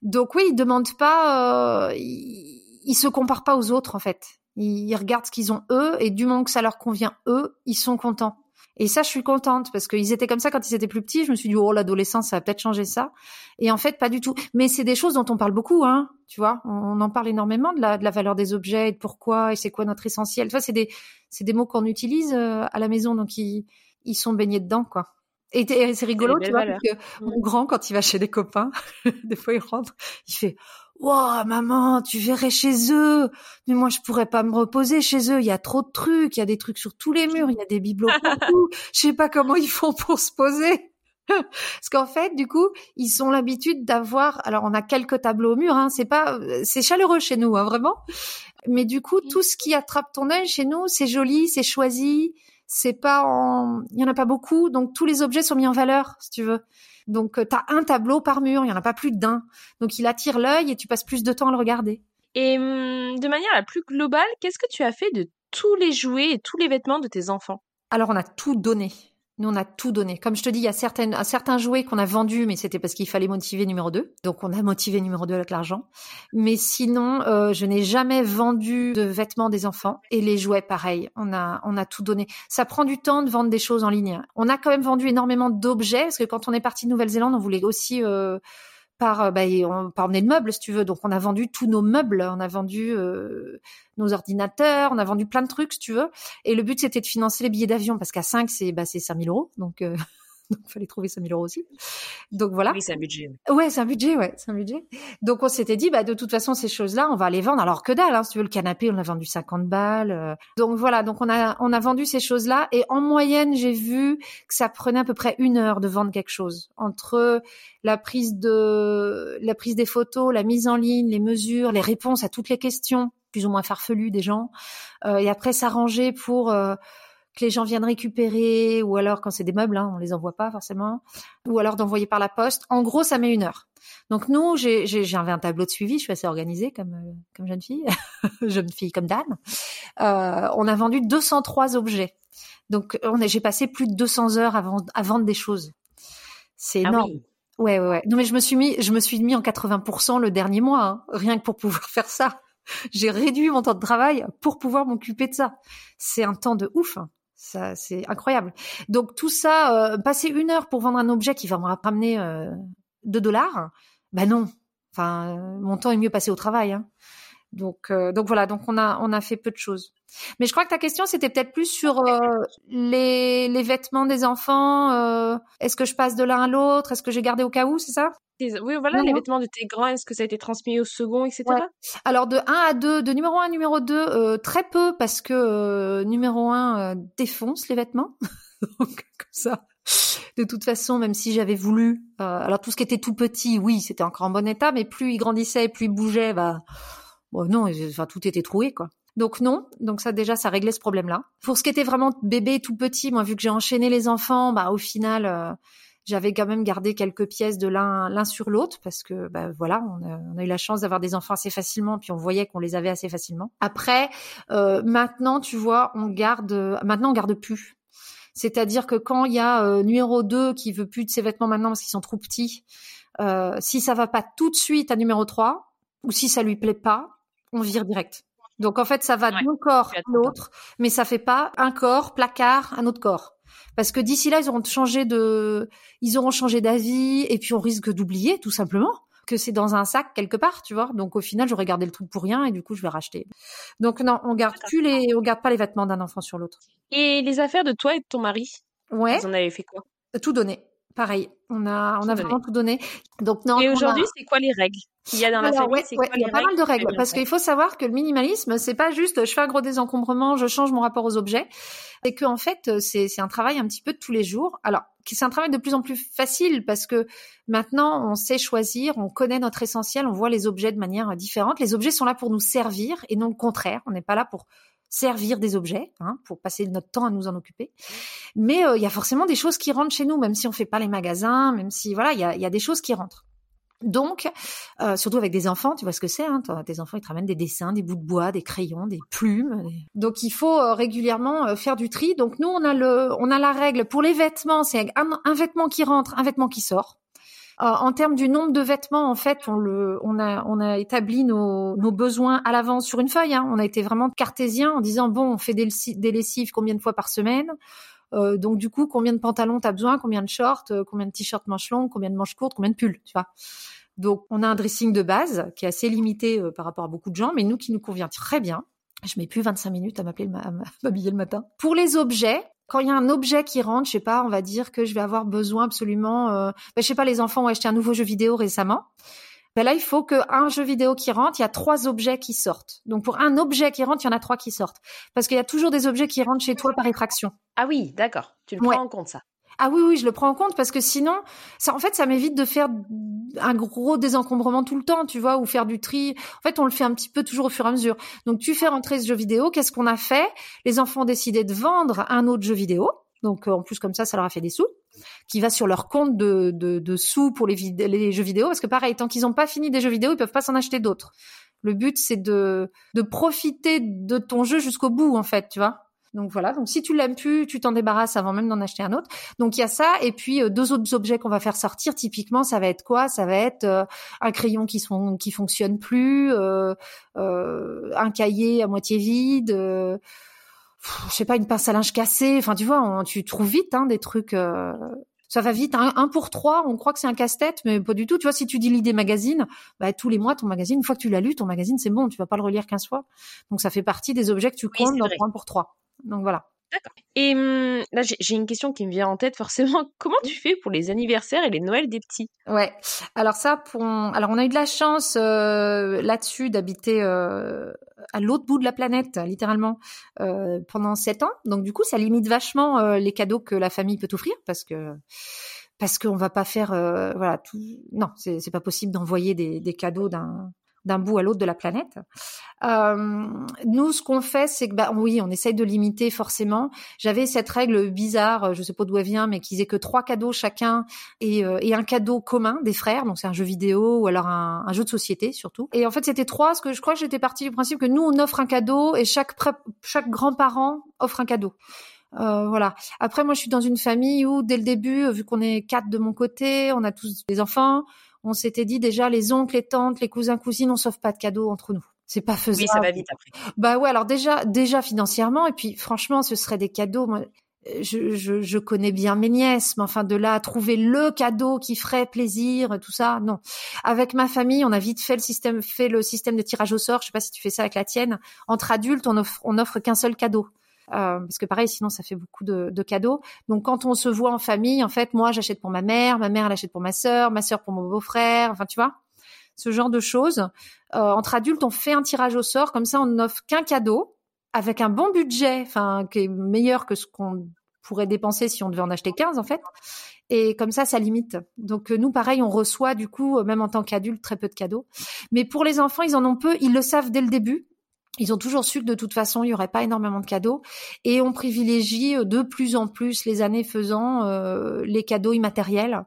Speaker 2: donc oui, il demande pas il, il se compare pas aux autres en fait. Ils, regardent ce qu'ils ont eux et du moment que ça leur convient eux, ils sont contents. Et ça, je suis contente parce qu'ils étaient comme ça quand ils étaient plus petits. Je me suis dit, oh, l'adolescence, ça va peut-être changer ça. Et en fait, pas du tout. Mais c'est des choses dont on parle beaucoup, hein. Tu vois, on, en parle énormément de la, de la valeur des objets et de pourquoi et c'est quoi notre essentiel. Tu vois, c'est des, c'est des mots qu'on utilise euh, à la maison, donc ils, ils sont baignés dedans, quoi. Et, c'est rigolo, tu vois, parce que mon grand, quand il va chez des copains, [LAUGHS] des fois il rentre, il fait Wow, maman, tu verrais chez eux. Mais moi, je pourrais pas me reposer chez eux. Il y a trop de trucs. Il y a des trucs sur tous les murs. Il y a des bibelots [LAUGHS] partout. Je sais pas comment ils font pour se poser. Parce qu'en fait, du coup, ils ont l'habitude d'avoir. Alors, on a quelques tableaux au mur. Hein, c'est pas, c'est chaleureux chez nous, hein, vraiment. Mais du coup, tout ce qui attrape ton œil chez nous, c'est joli, c'est choisi. C'est pas en, il y en a pas beaucoup. Donc, tous les objets sont mis en valeur, si tu veux. Donc, euh, tu as un tableau par mur, il n'y en a pas plus d'un. Donc, il attire l'œil et tu passes plus de temps à le regarder.
Speaker 1: Et hum, de manière la plus globale, qu'est-ce que tu as fait de tous les jouets et tous les vêtements de tes enfants?
Speaker 2: Alors, on a tout donné. Nous, on a tout donné. Comme je te dis, il y a certaines, certains jouets qu'on a vendus, mais c'était parce qu'il fallait motiver numéro 2. Donc, on a motivé numéro 2 avec l'argent. Mais sinon, euh, je n'ai jamais vendu de vêtements des enfants. Et les jouets, pareil. On a, on a tout donné. Ça prend du temps de vendre des choses en ligne. On a quand même vendu énormément d'objets, parce que quand on est parti de Nouvelle-Zélande, on voulait aussi... Euh, par, euh, bah, on, par emmener meubles, si tu veux. Donc, on a vendu tous nos meubles, on a vendu euh, nos ordinateurs, on a vendu plein de trucs, si tu veux. Et le but, c'était de financer les billets d'avion, parce qu'à 5, c'est bah, 5000 euros. Donc, euh, [LAUGHS] [LAUGHS] donc il fallait trouver 5000 euros aussi. Donc voilà.
Speaker 1: Oui, c'est un budget.
Speaker 2: Ouais, c'est un budget, ouais, c'est un budget. Donc on s'était dit, bah de toute façon ces choses-là, on va les vendre. Alors que dalle, hein, si tu veux le canapé, on a vendu 50 balles. Euh. Donc voilà, donc on a on a vendu ces choses-là et en moyenne, j'ai vu que ça prenait à peu près une heure de vendre quelque chose entre la prise de la prise des photos, la mise en ligne, les mesures, les réponses à toutes les questions plus ou moins farfelues des gens, euh, et après s'arranger pour euh, que les gens viennent récupérer, ou alors quand c'est des meubles, hein, on les envoie pas forcément, ou alors d'envoyer par la poste. En gros, ça met une heure. Donc nous, j'ai un tableau de suivi, je suis assez organisée comme euh, comme jeune fille, [LAUGHS] jeune fille comme dame. Euh, on a vendu 203 objets. Donc on j'ai passé plus de 200 heures à vendre des choses. C'est ah énorme. Ouais, ouais, ouais. Non, mais je me suis mis, je me suis mis en 80% le dernier mois, hein, rien que pour pouvoir [LAUGHS] faire ça. J'ai réduit mon temps de travail pour pouvoir m'occuper de ça. C'est un temps de ouf. Hein. Ça, c'est incroyable. Donc tout ça, euh, passer une heure pour vendre un objet qui va me ramener euh, 2 dollars, ben non. Enfin, mon temps est mieux passé au travail. Hein. Donc, euh, donc voilà. Donc on a, on a fait peu de choses. Mais je crois que ta question c'était peut-être plus sur euh, les, les vêtements des enfants. Euh, est-ce que je passe de l'un à l'autre Est-ce que j'ai gardé au cas où C'est ça?
Speaker 1: Oui, voilà, les vêtements de tes grands, est-ce que ça a été transmis au second, etc.
Speaker 2: Alors de 1 à 2, de numéro 1 à numéro 2, euh, très peu parce que euh, numéro 1 euh, défonce les vêtements. [LAUGHS] Donc comme ça. De toute façon, même si j'avais voulu, alors tout ce qui était tout petit, oui, c'était encore en bon état, mais plus il grandissait, plus il bougeait, bah, bon non, enfin tout était troué quoi. Donc non, donc ça déjà ça réglait ce problème-là. Pour ce qui était vraiment bébé tout petit, moi vu que j'ai enchaîné les enfants, bah au final j'avais quand même gardé quelques pièces de l'un l'un sur l'autre parce que bah, voilà, on a, eu la chance d'avoir des enfants assez facilement, puis on voyait qu'on les avait assez facilement. Après, euh, maintenant, tu vois, on garde, maintenant on garde plus. C'est-à-dire que quand il y a euh, numéro 2 qui veut plus de ses vêtements maintenant parce qu'ils sont trop petits, euh, si ça va pas tout de suite à numéro 3, ou si ça lui plaît pas, on vire direct. Donc en fait, ça va d'un corps à l'autre, mais ça fait pas un corps, placard, un autre corps. Parce que d'ici là, ils auront changé de, ils auront changé d'avis et puis on risque d'oublier tout simplement que c'est dans un sac quelque part, tu vois. Donc au final, j'aurais gardé le truc pour rien et du coup, je vais racheter. Donc non, on garde plus les, on garde pas les vêtements d'un enfant sur l'autre.
Speaker 1: Et les affaires de toi et de ton mari
Speaker 2: Ouais.
Speaker 1: Vous en avez fait quoi?
Speaker 2: Tout donné. Pareil, on a, on a vraiment tout donné. Donc non.
Speaker 1: Et aujourd'hui, c'est quoi les règles qu'il y a dans la famille?
Speaker 2: Il y a pas mal de règles parce qu'il faut savoir que le minimalisme, c'est pas juste je fais un gros désencombrement, je change mon rapport aux objets. C'est que en fait, c'est c'est un travail un petit peu de tous les jours. Alors, c'est un travail de plus en plus facile parce que maintenant, on sait choisir, on connaît notre essentiel, on voit les objets de manière différente. Les objets sont là pour nous servir et non le contraire. On n'est pas là pour servir des objets, hein, pour passer notre temps à nous en occuper. Mais euh, il y a forcément des choses qui rentrent chez nous, même si on fait pas les magasins, même si voilà, il y a, y a, des choses qui rentrent. Donc, euh, surtout avec des enfants, tu vois ce que c'est. Hein, tes enfants, ils te ramènent des dessins, des bouts de bois, des crayons, des plumes. Donc, il faut euh, régulièrement faire du tri. Donc, nous, on a le, on a la règle pour les vêtements, c'est un vêtement qui rentre, un vêtement qui sort. Euh, en termes du nombre de vêtements, en fait, on le, on a, on a établi nos, nos besoins à l'avance sur une feuille. Hein. On a été vraiment cartésien en disant bon, on fait des, lessives combien de fois par semaine? Euh, donc du coup, combien de pantalons t'as besoin, combien de shorts, euh, combien de t-shirts manches longues, combien de manches courtes, combien de pulls, tu vois? Donc on a un dressing de base qui est assez limité par rapport à beaucoup de gens, mais nous qui nous convient très bien. Je mets plus 25 minutes à m'appeler, à m'habiller le matin. Pour les objets, quand il y a un objet qui rentre, je sais pas, on va dire que je vais avoir besoin absolument, euh, ben, je sais pas, les enfants ont acheté un nouveau jeu vidéo récemment. Ben là, il faut qu'un jeu vidéo qui rentre, il y a trois objets qui sortent. Donc pour un objet qui rentre, il y en a trois qui sortent. Parce qu'il y a toujours des objets qui rentrent chez toi par effraction.
Speaker 1: Ah oui, d'accord. Tu le prends en compte ça.
Speaker 2: Ah oui, oui, je le prends en compte parce que sinon, ça, en fait, ça m'évite de faire un gros désencombrement tout le temps, tu vois, ou faire du tri. En fait, on le fait un petit peu toujours au fur et à mesure. Donc, tu fais rentrer ce jeu vidéo. Qu'est-ce qu'on a fait? Les enfants ont décidé de vendre un autre jeu vidéo. Donc, euh, en plus, comme ça, ça leur a fait des sous, qui va sur leur compte de, de, sous pour les, les, jeux vidéo. Parce que pareil, tant qu'ils n'ont pas fini des jeux vidéo, ils peuvent pas s'en acheter d'autres. Le but, c'est de, de profiter de ton jeu jusqu'au bout, en fait, tu vois. Donc voilà. Donc si tu l'aimes plus, tu t'en débarrasses avant même d'en acheter un autre. Donc il y a ça et puis euh, deux autres objets qu'on va faire sortir. Typiquement, ça va être quoi? Ça va être euh, un crayon qui sont qui fonctionne plus, euh, un cahier à moitié vide. je sais pas, une pince à linge cassée. Enfin, tu vois, tu trouves vite hein, des trucs ça va vite. Un, pour trois, on croit que c'est un casse-tête, mais pas du tout. Tu vois, si tu dis l'idée magazine, bah, tous les mois, ton magazine, une fois que tu l'as lu, ton magazine, c'est bon, tu vas pas le relire 15 fois. Donc, ça fait partie des objets que tu comptes dans un pour trois. Donc voilà.
Speaker 1: D'accord. Et hum, là, j'ai une question qui me vient en tête forcément. [LAUGHS] Comment tu fais pour les anniversaires et les Noëls des petits?
Speaker 2: Ouais. Alors ça, pour alors on a eu de la chance euh, là-dessus d'habiter euh, à l'autre bout de la planète, littéralement, euh, pendant sept ans. Donc du coup, ça limite vachement les cadeaux que la famille peut offrir parce que parce qu'on va pas faire voilà tout. Non, c'est pas possible d'envoyer des, des cadeaux d'un d'un bout à l'autre de la planète. Euh, nous, ce qu'on fait, c'est que, bah, oui, on essaye de limiter forcément. J'avais cette règle bizarre, je sais pas d'où elle vient, mais qu'ils aient que trois cadeaux chacun et, euh, et un cadeau commun des frères. Donc c'est un jeu vidéo ou alors un, un, jeu de société surtout. Et en fait, c'était trois, parce que je crois que j'étais partie du principe que nous, on offre un cadeau et chaque chaque grand-parent offre un cadeau. Euh, voilà. Après, moi, je suis dans une famille où, dès le début, vu qu'on est quatre de mon côté, on a tous des enfants, on s'était dit déjà les oncles, les tantes, les cousins, cousines, on sauve pas de cadeaux entre nous. C'est pas faisable.
Speaker 1: Oui, ça va vite après.
Speaker 2: Bah ouais, alors déjà, déjà financièrement, et puis franchement, ce serait des cadeaux. Moi, je, je, je, connais bien mes nièces, mais enfin de là à trouver le cadeau qui ferait plaisir, tout ça, non. Avec ma famille, on a vite fait le système, fait le système de tirage au sort. Je sais pas si tu fais ça avec la tienne. Entre adultes, on offre, on offre qu'un seul cadeau. Euh, parce que pareil, sinon ça fait beaucoup de, de, cadeaux. Donc quand on se voit en famille, en fait, moi j'achète pour ma mère, ma mère elle achète pour ma sœur, ma sœur pour mon beau-frère, enfin tu vois, ce genre de choses. Euh, entre adultes, on fait un tirage au sort, comme ça on n'offre qu'un cadeau avec un bon budget, enfin qui est meilleur que ce qu'on pourrait dépenser si on devait en acheter 15 en fait. Et comme ça, ça limite. Donc nous, pareil, on reçoit du coup, même en tant qu'adulte, très peu de cadeaux. Mais pour les enfants, ils en ont peu. Ils le savent dès le début. Ils ont toujours su que de toute façon, il n'y aurait pas énormément de cadeaux et on privilégie euh, de plus en plus les années faisant euh, les cadeaux immatériels.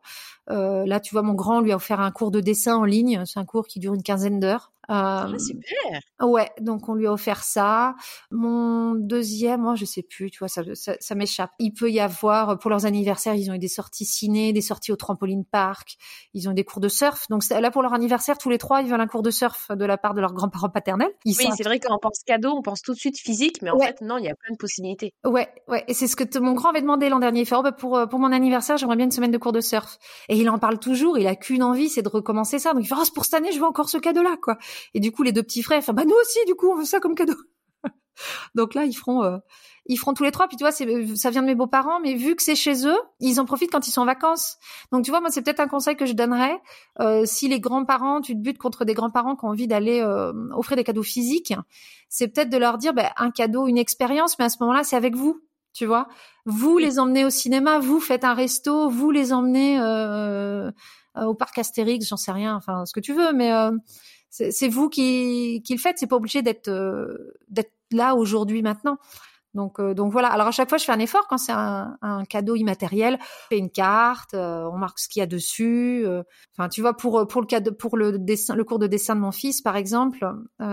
Speaker 2: Euh, là, tu vois, mon grand lui a offert un cours de dessin en ligne. C'est un cours qui dure une quinzaine d'heures.
Speaker 1: Ah, super.
Speaker 2: Ouais, donc on lui a offert ça. Mon deuxième, moi je sais plus, tu vois, ça, ça, m'échappe. Il peut y avoir pour leurs anniversaires, ils ont eu des sorties ciné, des sorties au trampoline park, ils ont eu des cours de surf. Donc là pour leur anniversaire, tous les trois, ils veulent un cours de surf de la part de leurs grands-parents paternels.
Speaker 1: oui, c'est vrai quand on pense cadeau, on pense tout de suite physique, mais en fait non, il y a plein de possibilités.
Speaker 2: Ouais, ouais, et c'est ce que mon grand avait demandé l'an dernier. Il fait oh, bah, pour euh, pour mon anniversaire, j'aimerais bien une semaine de cours de surf. Et il en parle toujours. Il a qu'une envie, c'est de recommencer ça. Donc il fait oh, pour cette année, je veux encore ce cadeau-là, quoi. Et du coup, les deux petits frères, enfin, bah nous aussi, du coup, on veut ça comme cadeau. [LAUGHS] Donc là, ils feront, euh, ils feront tous les trois. Puis tu vois, c'est, ça vient de mes beaux-parents, mais vu que c'est chez eux, ils en profitent quand ils sont en vacances. Donc tu vois, moi, c'est peut-être un conseil que je donnerais. Euh, si les grands-parents, tu te butes contre des grands-parents qui ont envie d'aller euh, offrir des cadeaux physiques, c'est peut-être de leur dire, bah, un cadeau, une expérience, mais à ce moment-là, c'est avec vous. Tu vois, vous les emmenez au cinéma, vous faites un resto, vous les emmenez au parc Astérix, j'en sais rien, enfin ce que tu veux, mais c'est vous qui, qui le faites. C'est pas obligé d'être euh, d'être là aujourd'hui maintenant. Donc, euh, donc voilà. Alors à chaque fois, je fais un effort quand c'est un, un, cadeau immatériel. Je fais une carte, euh, on marque ce qu'il y a dessus. Euh. enfin, tu vois, pour pour le cadeau, pour le dessin, le cours de dessin de mon fils, par exemple,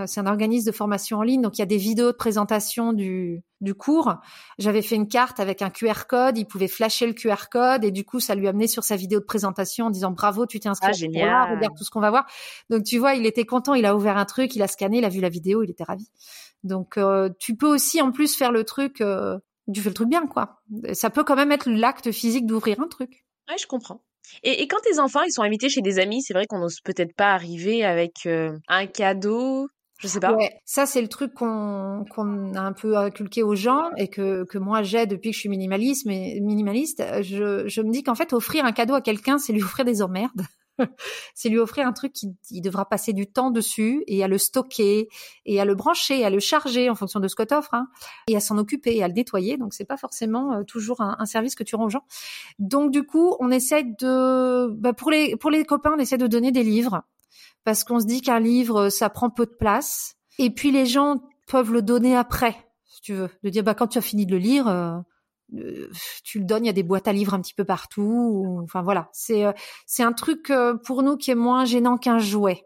Speaker 2: c'est un organisme de formation en ligne, donc il y a des vidéos de présentation du du cours. J'avais fait une carte avec un QR code. Il pouvait flasher le QR code et du coup, ça lui amenait sur sa vidéo de présentation en disant bravo, tu t'es inscrit. Ah,
Speaker 1: génial.
Speaker 2: regarde tout ce qu'on va voir. Donc tu vois, il était content. Il a ouvert un truc, il a scanné, il a vu la vidéo, il était ravi. Donc euh, tu peux aussi en plus faire le truc euh, tu fais le truc bien, quoi. Ça peut quand même être l'acte physique d'ouvrir un truc.
Speaker 1: Ouais, je comprends. Et, quand tes enfants ils sont invités chez des amis, c'est vrai qu'on n'ose peut-être pas arriver avec euh, un cadeau. Je sais pas.
Speaker 2: Ouais, ça c'est le truc qu'on qu'on a un peu inculqué aux gens et que que moi j'ai depuis que je suis minimaliste. Mais minimaliste, je je me dis qu'en fait offrir un cadeau à quelqu'un, c'est lui offrir des emmerdes. [LAUGHS] c'est lui offrir un truc qui il devra passer du temps dessus et à le stocker et à le brancher, à le charger en fonction de ce que t'offres, hein, et à s'en occuper et à le nettoyer. Donc c'est pas forcément euh, toujours un, service que tu rends aux gens. Donc du coup, on essaie de, bah, pour les pour les copains, on essaie de donner des livres parce qu'on se dit qu'un livre ça prend peu de place et puis les gens peuvent le donner après, si tu veux, de dire bah quand tu as fini de le lire. Euh, euh, tu le donnes, il y a des boîtes à livres un petit peu partout. Enfin voilà, c'est euh, c'est un truc euh, pour nous qui est moins gênant qu'un jouet.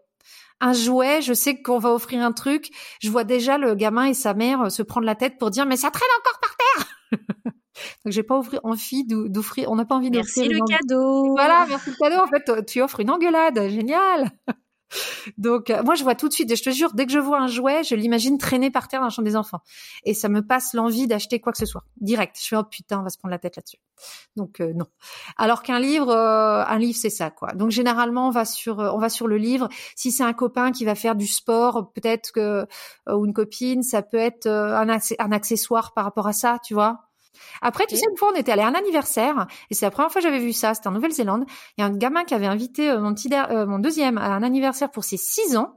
Speaker 2: Un jouet, je sais qu'on va offrir un truc, je vois déjà le gamin et sa mère se prendre la tête pour dire mais ça traîne encore par terre. [LAUGHS] Donc j'ai pas envie d'offrir, on n'a pas envie d'offrir.
Speaker 1: Merci le cadeau.
Speaker 2: Voilà, merci le cadeau. En fait, tu offres une engueulade, génial. [LAUGHS] Donc euh, moi je vois tout de suite, et je te jure, dès que je vois un jouet, je l'imagine traîner par terre dans la chambre des enfants, et ça me passe l'envie d'acheter quoi que ce soit, direct. Je fais oh putain, on va se prendre la tête là-dessus. Donc euh, non. Alors qu'un livre, euh, un livre c'est ça quoi. Donc généralement on va sur, on va sur le livre. Si c'est un copain qui va faire du sport, peut-être que ou une copine, ça peut être un, un accessoire par rapport à ça, tu vois. Après, tu sais, une fois, on était allé à un anniversaire, et c'est la première fois que j'avais vu ça, c'était en Nouvelle-Zélande. Il y a un gamin qui avait invité euh, mon, petit, euh, mon deuxième à un anniversaire pour ses six ans.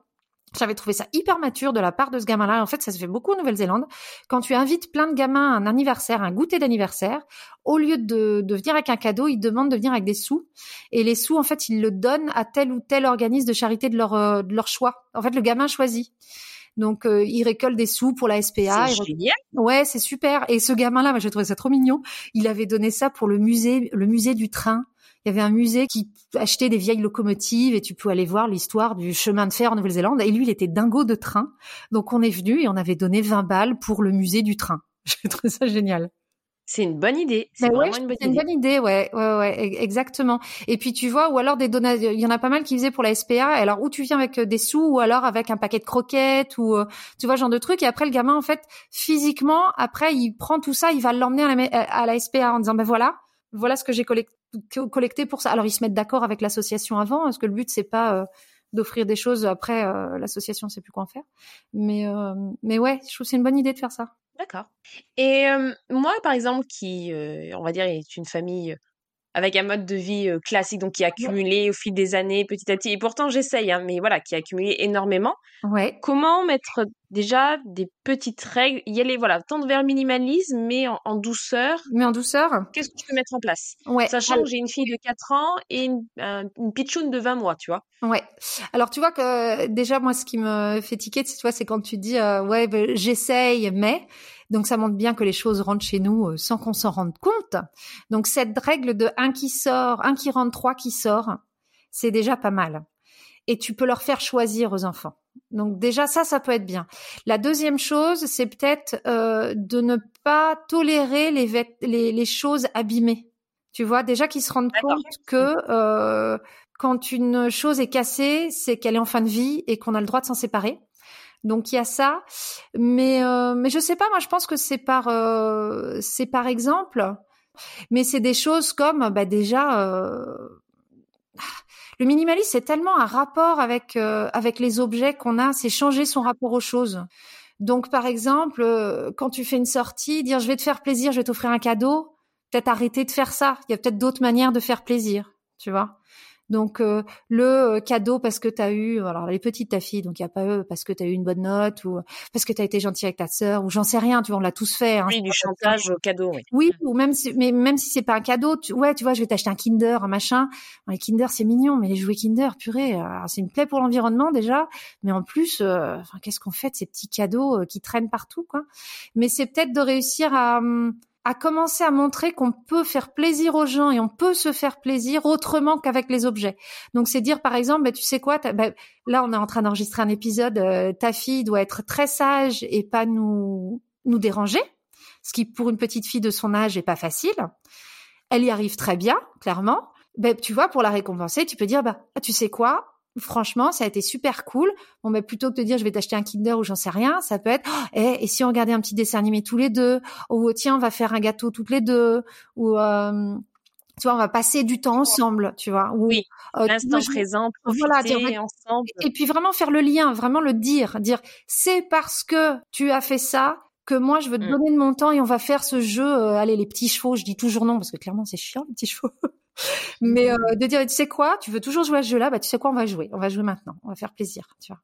Speaker 2: J'avais trouvé ça hyper mature de la part de ce gamin-là. En fait, ça se fait beaucoup en Nouvelle-Zélande. Quand tu invites plein de gamins à un anniversaire, un goûter d'anniversaire, au lieu de, de venir avec un cadeau, ils demandent de venir avec des sous. Et les sous, en fait, ils le donnent à tel ou tel organisme de charité de leur, euh, de leur choix. En fait, le gamin choisit. Donc euh, il récolte des sous pour la SPA.
Speaker 1: C'est génial.
Speaker 2: Ouais, c'est super. Et ce gamin-là, moi, j'ai trouvé ça trop mignon. Il avait donné ça pour le musée, le musée du train. Il y avait un musée qui achetait des vieilles locomotives et tu peux aller voir l'histoire du chemin de fer en Nouvelle-Zélande. Et lui, il était dingo de train. Donc on est venu et on avait donné 20 balles pour le musée du train. [LAUGHS] J'ai trouvé ça génial.
Speaker 1: C'est une bonne idée. C'est
Speaker 2: vraiment une bonne idée. C'est une bonne idée, ouais, ouais, ouais, exactement. Et puis tu vois, ou alors des donations. Il y en a pas mal qui faisaient pour la SPA. Alors où tu viens avec euh, des sous, ou alors avec un paquet de croquettes, ou euh, tu vois, genre de trucs. Et après le gamin, en fait, physiquement, après il prend tout ça, il va l'emmener à la, à la SPA en disant ben voilà, voilà ce que j'ai collecté, pour ça. Alors ils se mettent d'accord avec l'association avant, parce que le but c'est pas euh, d'offrir des choses après l'association sait plus quoi en faire. Mais mais ouais, je trouve c'est une bonne idée de faire ça.
Speaker 1: D'accord. Et moi, par exemple, qui, on va dire, est une famille avec un mode de vie classique, donc qui a accumulé au fil des années petit à petit, et pourtant j'essaye, hein, mais voilà, qui a accumulé énormément.
Speaker 2: Ouais.
Speaker 1: Comment mettre déjà des petites règles, y aller, voilà, tendre vers le minimalisme, mais en, douceur.
Speaker 2: Mais en douceur
Speaker 1: Qu'est-ce que tu peux mettre en place?
Speaker 2: Ouais.
Speaker 1: Sachant que j'ai une fille de 4 ans et une, une pitchoune de 20 mois, tu vois.
Speaker 2: Ouais. Alors tu vois que déjà, moi, ce qui me fait tiquer, tu vois, c'est quand tu dis, euh, ouais, ben, j'essaye, mais... Donc ça montre bien que les choses rentrent chez nous euh, sans qu'on s'en rende compte. Donc cette règle de un qui sort, un qui rentre, trois qui sort, c'est déjà pas mal. Et tu peux leur faire choisir aux enfants. Donc déjà ça, ça peut être bien. La deuxième chose, c'est peut-être euh, de ne pas tolérer les, les, les, choses abîmées. Tu vois, déjà qu'ils se rendent compte que euh, quand une chose est cassée, c'est qu'elle est en fin de vie et qu'on a le droit de s'en séparer. Donc il y a ça, mais euh, mais je sais pas. Moi, je pense que c'est par euh, c'est par exemple, mais c'est des choses comme bah déjà. Le minimalisme, c'est tellement un rapport avec euh, avec les objets qu'on a, c'est changer son rapport aux choses. Donc, par exemple, euh, quand tu fais une sortie, dire je vais te faire plaisir, je vais t'offrir un cadeau, peut-être arrêter de faire ça. Il y a peut-être d'autres manières de faire plaisir, tu vois. Donc euh, le euh, cadeau parce que tu as eu alors les petites ta fille donc il y a pas eux parce que tu as eu une bonne note ou parce que tu as été gentil avec ta sœur ou j'en sais rien, tu vois, on l'a tous fait
Speaker 1: hein, Oui, du chantage au cadeau, oui.
Speaker 2: Oui, ou même si mais même si c'est pas un cadeau, tu, ouais, tu vois, je vais t'acheter un Kinder, un machin. les Kinder c'est mignon, mais les jouets Kinder, purée, euh, c'est une plaie pour l'environnement déjà, mais en plus enfin qu'est-ce qu'on fait de ces petits cadeaux qui traînent partout quoi. Mais c'est peut-être de réussir à hum, à commencer à montrer qu'on peut faire plaisir aux gens et on peut se faire plaisir autrement qu'avec les objets. Donc c'est dire par exemple, bah, tu sais quoi, bah, là on est en train d'enregistrer un épisode, euh, ta fille doit être très sage et pas nous nous déranger, ce qui pour une petite fille de son âge est pas facile. Elle y arrive très bien, clairement. Ben, tu vois, pour la récompenser, tu peux dire, bah, tu sais quoi, franchement, ça a été super cool. Bon, mais plutôt que de dire je vais t'acheter un Kinder ou j'en sais rien, ça peut être oh, et si on regardait un petit dessin animé tous les deux, ou tiens, on va faire un gâteau toutes les deux, ou euh, tu vois, on va passer du temps ensemble, tu vois.
Speaker 1: oui, euh, l'instant présent, voilà, dire, ensemble.
Speaker 2: Et puis vraiment faire le lien, vraiment le dire, dire c'est parce que tu as fait ça que moi je veux te mmh. donner de mon temps et on va faire ce jeu. Euh, allez, les petits chevaux, je dis toujours non parce que clairement c'est chiant les petits chevaux. [LAUGHS] Mais euh, de dire, tu sais quoi, tu veux toujours jouer à ce jeu-là, bah tu sais quoi, on va jouer, on va jouer maintenant, on va faire plaisir, tu vois.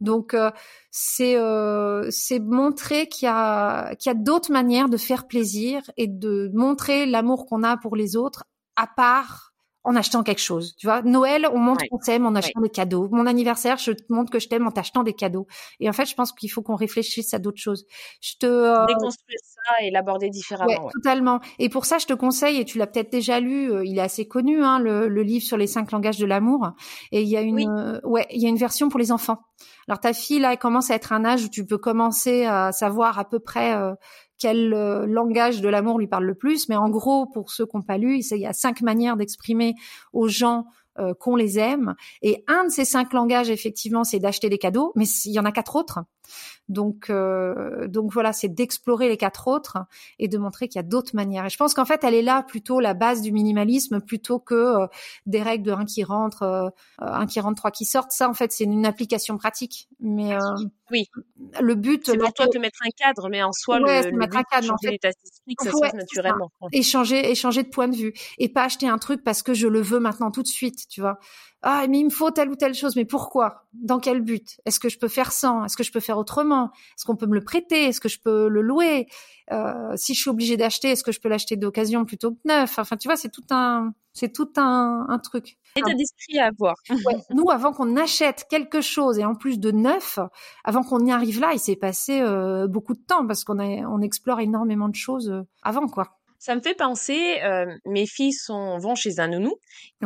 Speaker 2: Donc euh, c'est euh, c'est montrer qu'il y a qu'il y a d'autres manières de faire plaisir et de montrer l'amour qu'on a pour les autres à part en achetant quelque chose. Tu vois, Noël, on montre qu'on s'aime en achetant des cadeaux. Mon anniversaire, je te montre que je t'aime en t'achetant des cadeaux. Et en fait, je pense qu'il faut qu'on réfléchisse à d'autres choses. Je te
Speaker 1: euh... déconstruire ça et l'aborder différemment. Ouais,
Speaker 2: Totalement. Et pour ça, je te conseille, et tu l'as peut-être déjà lu, euh, il est assez connu, hein, le, le, livre sur les cinq langages de l'amour. Et il y a une, euh, ouais, il y a une version pour les enfants. Alors ta fille là, elle commence à être un âge où tu peux commencer à savoir à peu près euh, quel euh, langage de l'amour lui parle le plus. Mais en gros, pour ceux qui n'ont pas lu, il y a cinq manières d'exprimer aux gens euh, qu'on les aime. Et un de ces cinq langages, effectivement, c'est d'acheter des cadeaux, mais il y en a quatre autres. Donc, euh, donc voilà, c'est d'explorer les quatre autres et de montrer qu'il y a d'autres manières. Et je pense qu'en fait, elle est là plutôt la base du minimalisme plutôt que euh, des règles de un qui rentre, euh, un qui rentre, trois qui sortent. Ça, en fait, c'est une application pratique. Mais
Speaker 1: oui,
Speaker 2: le but.
Speaker 1: C'est pour toi de mettre un cadre, mais en soi,
Speaker 2: ouais,
Speaker 1: le,
Speaker 2: mettre un cadre, en fait.
Speaker 1: que ça soit naturellement.
Speaker 2: Échanger, échanger de point de vue et pas acheter un truc parce que je le veux maintenant tout de suite, tu vois ah mais il me faut telle ou telle chose mais pourquoi? Dans quel but? Est-ce que je peux faire sans? Est-ce que je peux faire autrement? Est-ce qu'on peut me le prêter? Est-ce que je peux le louer? Euh, si je suis obligée d'acheter est-ce que je peux l'acheter d'occasion plutôt que neuf? Enfin tu vois c'est tout un c'est tout un, un truc.
Speaker 1: État d'esprit à avoir. [LAUGHS]
Speaker 2: ouais, nous avant qu'on achète quelque chose et en plus de neuf avant qu'on y arrive là il s'est passé euh, beaucoup de temps parce qu'on on explore énormément de choses euh, avant quoi
Speaker 1: ça me fait penser, euh, mes filles sont, vont chez un nounou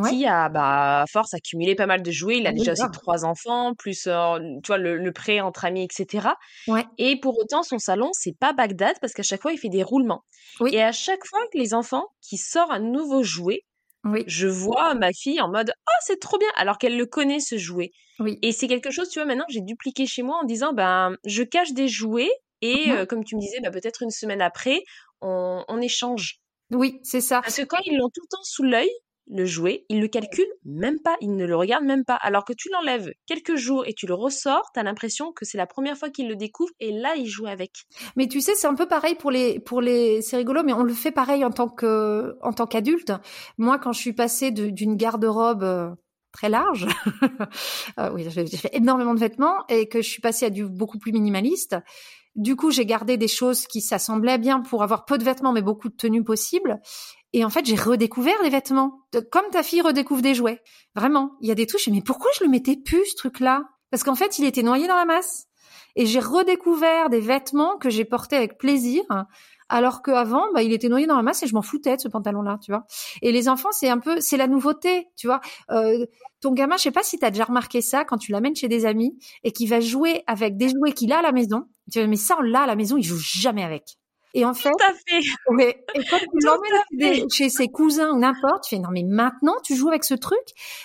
Speaker 1: qui a, bah, à force, accumulé pas mal de jouets. Il a déjà aussi trois enfants, plus, euh, tu vois, le, le, prêt entre amis, etc.
Speaker 2: Ouais.
Speaker 1: Et pour autant, son salon, c'est pas Bagdad parce qu'à chaque fois, il fait des roulements.
Speaker 2: Oui.
Speaker 1: Et à chaque fois que les enfants qui sortent un nouveau jouet,
Speaker 2: oui.
Speaker 1: je vois ma fille en mode oh c'est trop bien alors qu'elle le connaît ce jouet
Speaker 2: oui.
Speaker 1: et c'est quelque chose tu vois maintenant j'ai dupliqué chez moi en disant ben je cache des jouets et mmh euh, comme tu me disais bah, peut-être une semaine après on, échange.
Speaker 2: Oui, c'est ça.
Speaker 1: Parce que quand ils l'ont tout le temps sous l'œil, le jouet, ils le calculent même pas, ils ne le regardent même pas. Alors que tu l'enlèves quelques jours et tu le ressors, tu as l'impression que c'est la première fois qu'ils le découvrent et là ils jouent avec.
Speaker 2: Mais tu sais, c'est un peu pareil pour les pour les c'est rigolo mais on le fait pareil en tant que en tant qu'adulte. Moi quand je suis passée d'une garde-robe euh, très large. [LAUGHS] euh, oui, j'ai fait énormément de vêtements et que je suis passée à du beaucoup plus minimaliste. Du coup, j'ai gardé des choses qui s'assemblaient bien pour avoir peu de vêtements, mais beaucoup de tenues possibles. Et en fait, j'ai redécouvert des vêtements. Comme ta fille redécouvre des jouets. Vraiment. Il y a des trucs, mais pourquoi je le mettais plus, ce truc-là? Parce qu'en fait, il était noyé dans la masse. Et j'ai redécouvert des vêtements que j'ai portés avec plaisir, alors qu'avant, bah, il était noyé dans la masse et je m'en foutais de ce pantalon-là, tu vois. Et les enfants, c'est un peu, c'est la nouveauté, tu vois. Euh, ton gamin, je sais pas si tu as déjà remarqué ça quand tu l'amènes chez des amis et qu'il va jouer avec des jouets qu'il a à la maison. Tu vois, mais ça, on l'a à la maison, il joue jamais avec. Et en fait,
Speaker 1: Tout à fait.
Speaker 2: Et quand tu [LAUGHS] l'emmènes chez ses cousins ou n'importe, tu fais non mais maintenant tu joues avec ce truc,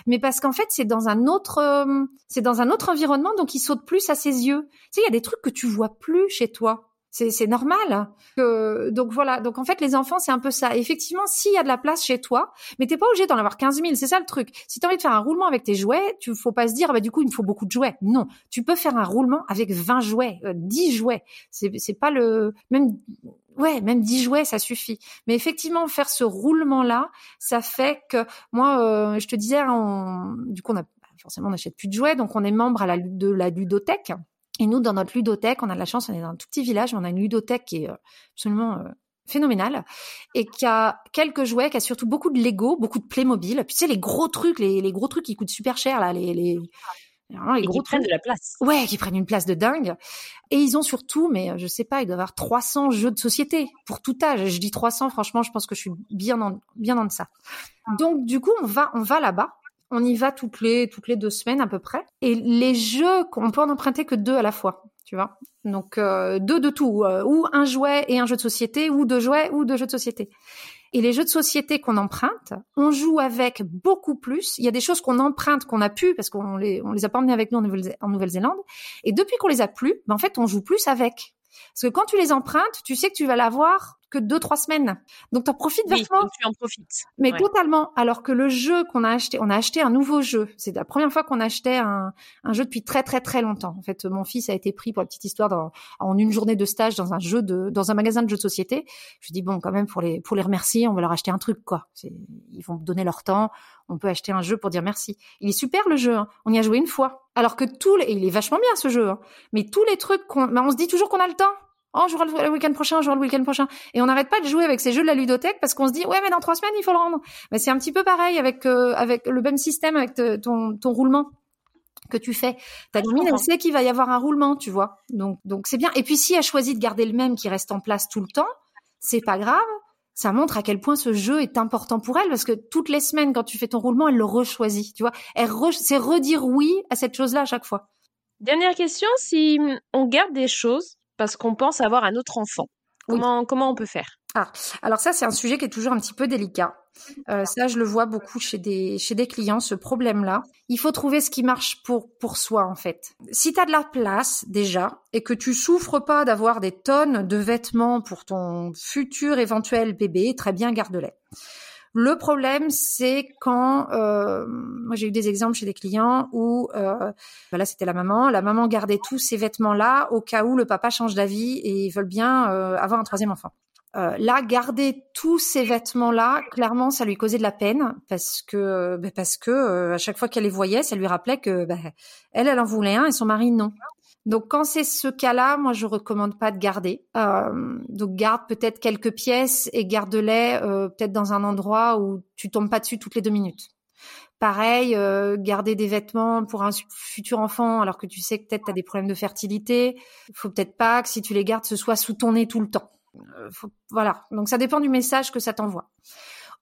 Speaker 2: mais parce qu'en fait c'est dans un autre, euh, c'est dans un autre environnement donc il saute plus à ses yeux. Tu sais, il y a des trucs que tu vois plus chez toi c'est normal. Que, donc voilà. Donc en fait, les enfants, c'est un peu ça. Effectivement, s'il y a de la place chez toi, mais t'es pas obligé d'en avoir 15 000. C'est ça le truc. Si t'as envie de faire un roulement avec tes jouets, tu faut pas se dire, bah du coup, il me faut beaucoup de jouets. Non, tu peux faire un roulement avec 20 jouets, 10 euh, jouets. C'est c'est pas le même. Ouais, même 10 jouets, ça suffit. Mais effectivement, faire ce roulement-là, ça fait que moi, euh, je te disais, on, du coup, on a forcément on n'achète plus de jouets, donc on est membre à la, de la ludothèque. Et nous, dans notre ludothèque, on a de la chance, on est dans un tout petit village, on a une ludothèque qui est euh, absolument euh, phénoménale et qui a quelques jouets, qui a surtout beaucoup de Lego, beaucoup de Playmobil. Puis tu sais, les gros trucs, les, les gros trucs qui coûtent super cher, là, les, les,
Speaker 1: les gros qui prennent de la place.
Speaker 2: Ouais, qui prennent une place de dingue. Et ils ont surtout, mais euh, je sais pas, ils doivent avoir 300 jeux de société pour tout âge. Je dis 300, franchement, je pense que je suis bien en, bien en ça. Donc, du coup, on va, on va là-bas on y va toutes les toutes les deux semaines à peu près. Et les jeux, on peut en emprunter que deux à la fois, tu vois. Donc euh, deux de tout, euh, ou un jouet et un jeu de société, ou deux jouets ou deux jeux de société. Et les jeux de société qu'on emprunte, on joue avec beaucoup plus. Il y a des choses qu'on emprunte qu'on a pu parce qu'on les on les a pas emmenées avec nous en Nouvelle-Zélande. Et depuis qu'on les a plus, ben en fait on joue plus avec. Parce que quand tu les empruntes, tu sais que tu vas l'avoir que deux trois semaines. Donc tu en profites
Speaker 1: oui,
Speaker 2: vachement.
Speaker 1: tu en profites.
Speaker 2: Mais totalement. Alors que le jeu qu'on a acheté, on a acheté un nouveau jeu. C'est la première fois qu'on achetait un, un jeu depuis très très très longtemps. En fait, mon fils a été pris pour la petite histoire dans, en une journée de stage dans un jeu de dans un magasin de jeux de société. Je dis bon quand même pour les pour les remercier, on va leur acheter un truc quoi. Ils vont donner leur temps. On peut acheter un jeu pour dire merci. Il est super le jeu. Hein. On y a joué une fois. Alors que tous les, et il est vachement bien ce jeu. Hein. Mais tous les trucs qu'on, on se dit toujours qu'on a le temps. Oh, je jouera le week-end prochain, je jouera le week-end prochain. Et on n'arrête pas de jouer avec ces jeux de la ludothèque parce qu'on se dit, ouais, mais dans trois semaines, il faut le rendre. Mais c'est un petit peu pareil avec, euh, avec le même système avec ton, ton roulement que tu fais. Ta gamine, elle sait qu'il va y avoir un roulement, tu vois. Donc, donc c'est bien. Et puis, si elle choisit de garder le même qui reste en place tout le temps, c'est pas grave. Ça montre à quel point ce jeu est important pour elle parce que toutes les semaines, quand tu fais ton roulement, elle le rechoisit, tu vois. Elle c'est redire oui à cette chose-là à chaque fois.
Speaker 1: Dernière question, si on garde des choses parce qu'on pense avoir un autre enfant. Comment, comment on peut faire?
Speaker 2: Ah, alors ça c'est un sujet qui est toujours un petit peu délicat. Euh, ça je le vois beaucoup chez des chez des clients ce problème-là. Il faut trouver ce qui marche pour pour soi en fait. Si tu as de la place déjà et que tu souffres pas d'avoir des tonnes de vêtements pour ton futur éventuel bébé, très bien garde-les. Le problème, c'est quand, euh, moi j'ai eu des exemples chez des clients où, euh, bah là c'était la maman, la maman gardait tous ces vêtements-là au cas où le papa change d'avis et ils veulent bien euh, avoir un troisième enfant. Euh, là, garder tous ces vêtements-là, clairement, ça lui causait de la peine parce que, bah, parce que à chaque fois qu'elle les voyait, ça lui rappelait que bah, elle, elle en voulait un et son mari non. Donc quand c'est ce cas-là, moi je recommande pas de garder. Euh, donc garde peut-être quelques pièces et garde-les euh, peut-être dans un endroit où tu tombes pas dessus toutes les deux minutes. Pareil, euh, garder des vêtements pour un futur enfant alors que tu sais que peut-être tu as des problèmes de fertilité. Faut peut-être pas que si tu les gardes, ce soit sous ton nez tout le temps. voilà. Donc ça dépend du message que ça t'envoie.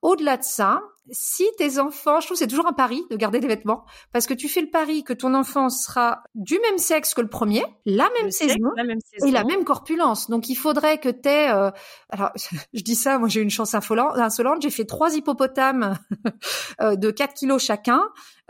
Speaker 2: Au-delà de ça, si tes enfants, je trouve c'est toujours un pari de garder des vêtements parce que tu fais le pari que ton enfant sera du même sexe que le premier, la même, saison, et la même corpulence. Donc il faudrait que tu aies euh, alors [LAUGHS] je dis ça, moi j'ai une chance insolente, j'ai fait trois hippopotames [LAUGHS] euh, de 4 kilos chacun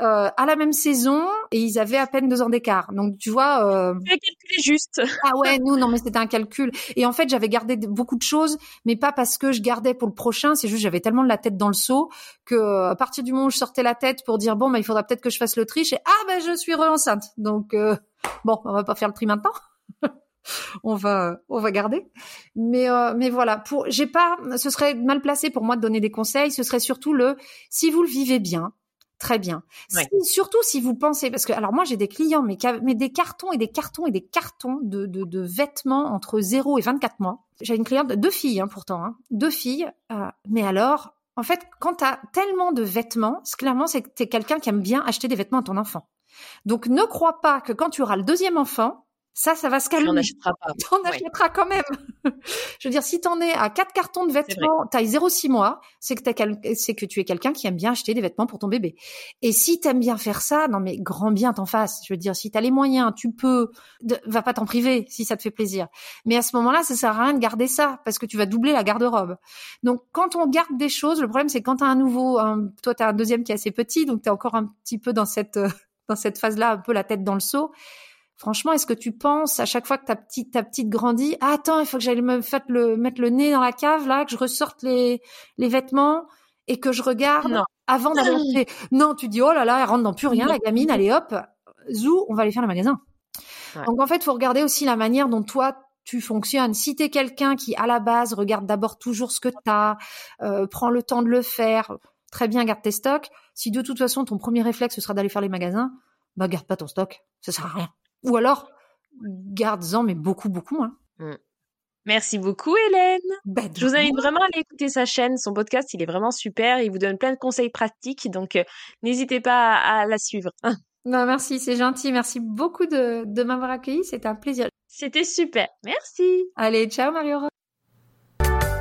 Speaker 2: euh, à la même saison et ils avaient à peine deux ans d'écart. Donc tu vois
Speaker 1: euh... Tu as calculé juste.
Speaker 2: ah ouais, [LAUGHS] nous non mais c'était un calcul et en fait, j'avais gardé beaucoup de choses mais pas parce que je gardais pour le prochain, c'est juste j'avais tellement de la tête dans le seau que euh, à partir du moment où je sortais la tête pour dire bon bah il faudra peut-être que je fasse le tri, et ah ben je suis re-enceinte. Donc euh, bon, on va pas faire le tri maintenant. [LAUGHS] on va on va garder. Mais euh, mais voilà, pour j'ai pas ce serait mal placé pour moi de donner des conseils, ce serait surtout le si vous le vivez bien, très bien. surtout si vous pensez, parce que alors moi j'ai des clients, mais, mais des cartons et des cartons et des cartons de, de, de vêtements entre 0 et 24 mois. J'ai une cliente, deux filles hein, pourtant, hein, deux filles. Euh, mais alors, en fait, quand tu as tellement de vêtements, clairement, c'est que tu es quelqu'un qui aime bien acheter des vêtements à ton enfant. Donc, ne crois pas que quand tu auras le deuxième enfant, ça, ça va se calmer.
Speaker 1: On achètera pas. [LAUGHS]
Speaker 2: T'en achèteras quand même. [LAUGHS] je veux dire, si t'en es à quatre cartons de vêtements, taille 0,6 mois, c'est que, c'est que tu es quelqu'un qui aime bien acheter des vêtements pour ton bébé. Et si t'aimes bien faire ça, non mais grand bien t'en fasses. Je veux dire, si t'as les moyens, tu peux, va pas t'en priver si ça te fait plaisir. Mais à ce moment-là, ça sert à rien de garder ça parce que tu vas doubler la garde-robe. Donc, quand on garde des choses, le problème c'est quand t'as un nouveau, un, toi t'as un deuxième qui est assez petit, donc t'es encore un petit peu dans cette, dans cette phase-là, un peu la tête dans le seau Franchement, est-ce que tu penses à chaque fois que ta petite ta petite grandit, ah, attends, il faut que j'aille me mettre le mettre le nez dans la cave là, que je ressorte les les vêtements et que je regarde avant d'aller Non, tu dis oh là là, elle rentre dans plus rien la gamine, allez hop, zou, on va aller faire le magasin. Donc en fait, faut regarder aussi la manière dont toi tu fonctionnes. Si tu es quelqu'un qui à la base regarde d'abord toujours ce que tu as, euh, prend le temps de le faire, très bien, garde tes stocks. Si de toute façon ton premier réflexe ce sera d'aller faire les magasins, bah garde pas ton stock, ça sert à rien. Ou alors, garde-en, mais beaucoup, beaucoup moins. Mm.
Speaker 1: Merci beaucoup, Hélène. Bah, je vous invite vraiment à aller écouter sa chaîne. Son podcast, il est vraiment super. Il vous donne plein de conseils pratiques. Donc, euh, n'hésitez pas à, la suivre. [LAUGHS]
Speaker 2: non, merci, c'est gentil. Merci beaucoup de, de m'avoir accueilli. C'était un plaisir.
Speaker 1: C'était super. Merci.
Speaker 2: Allez, ciao, Mario.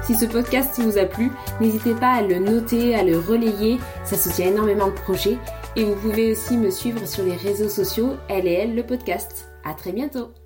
Speaker 3: Si ce podcast vous a plu, n'hésitez pas à le noter, à le relayer. Ça soutient énormément le projet. Et vous pouvez aussi me suivre sur les réseaux sociaux, elle et le podcast. À très bientôt!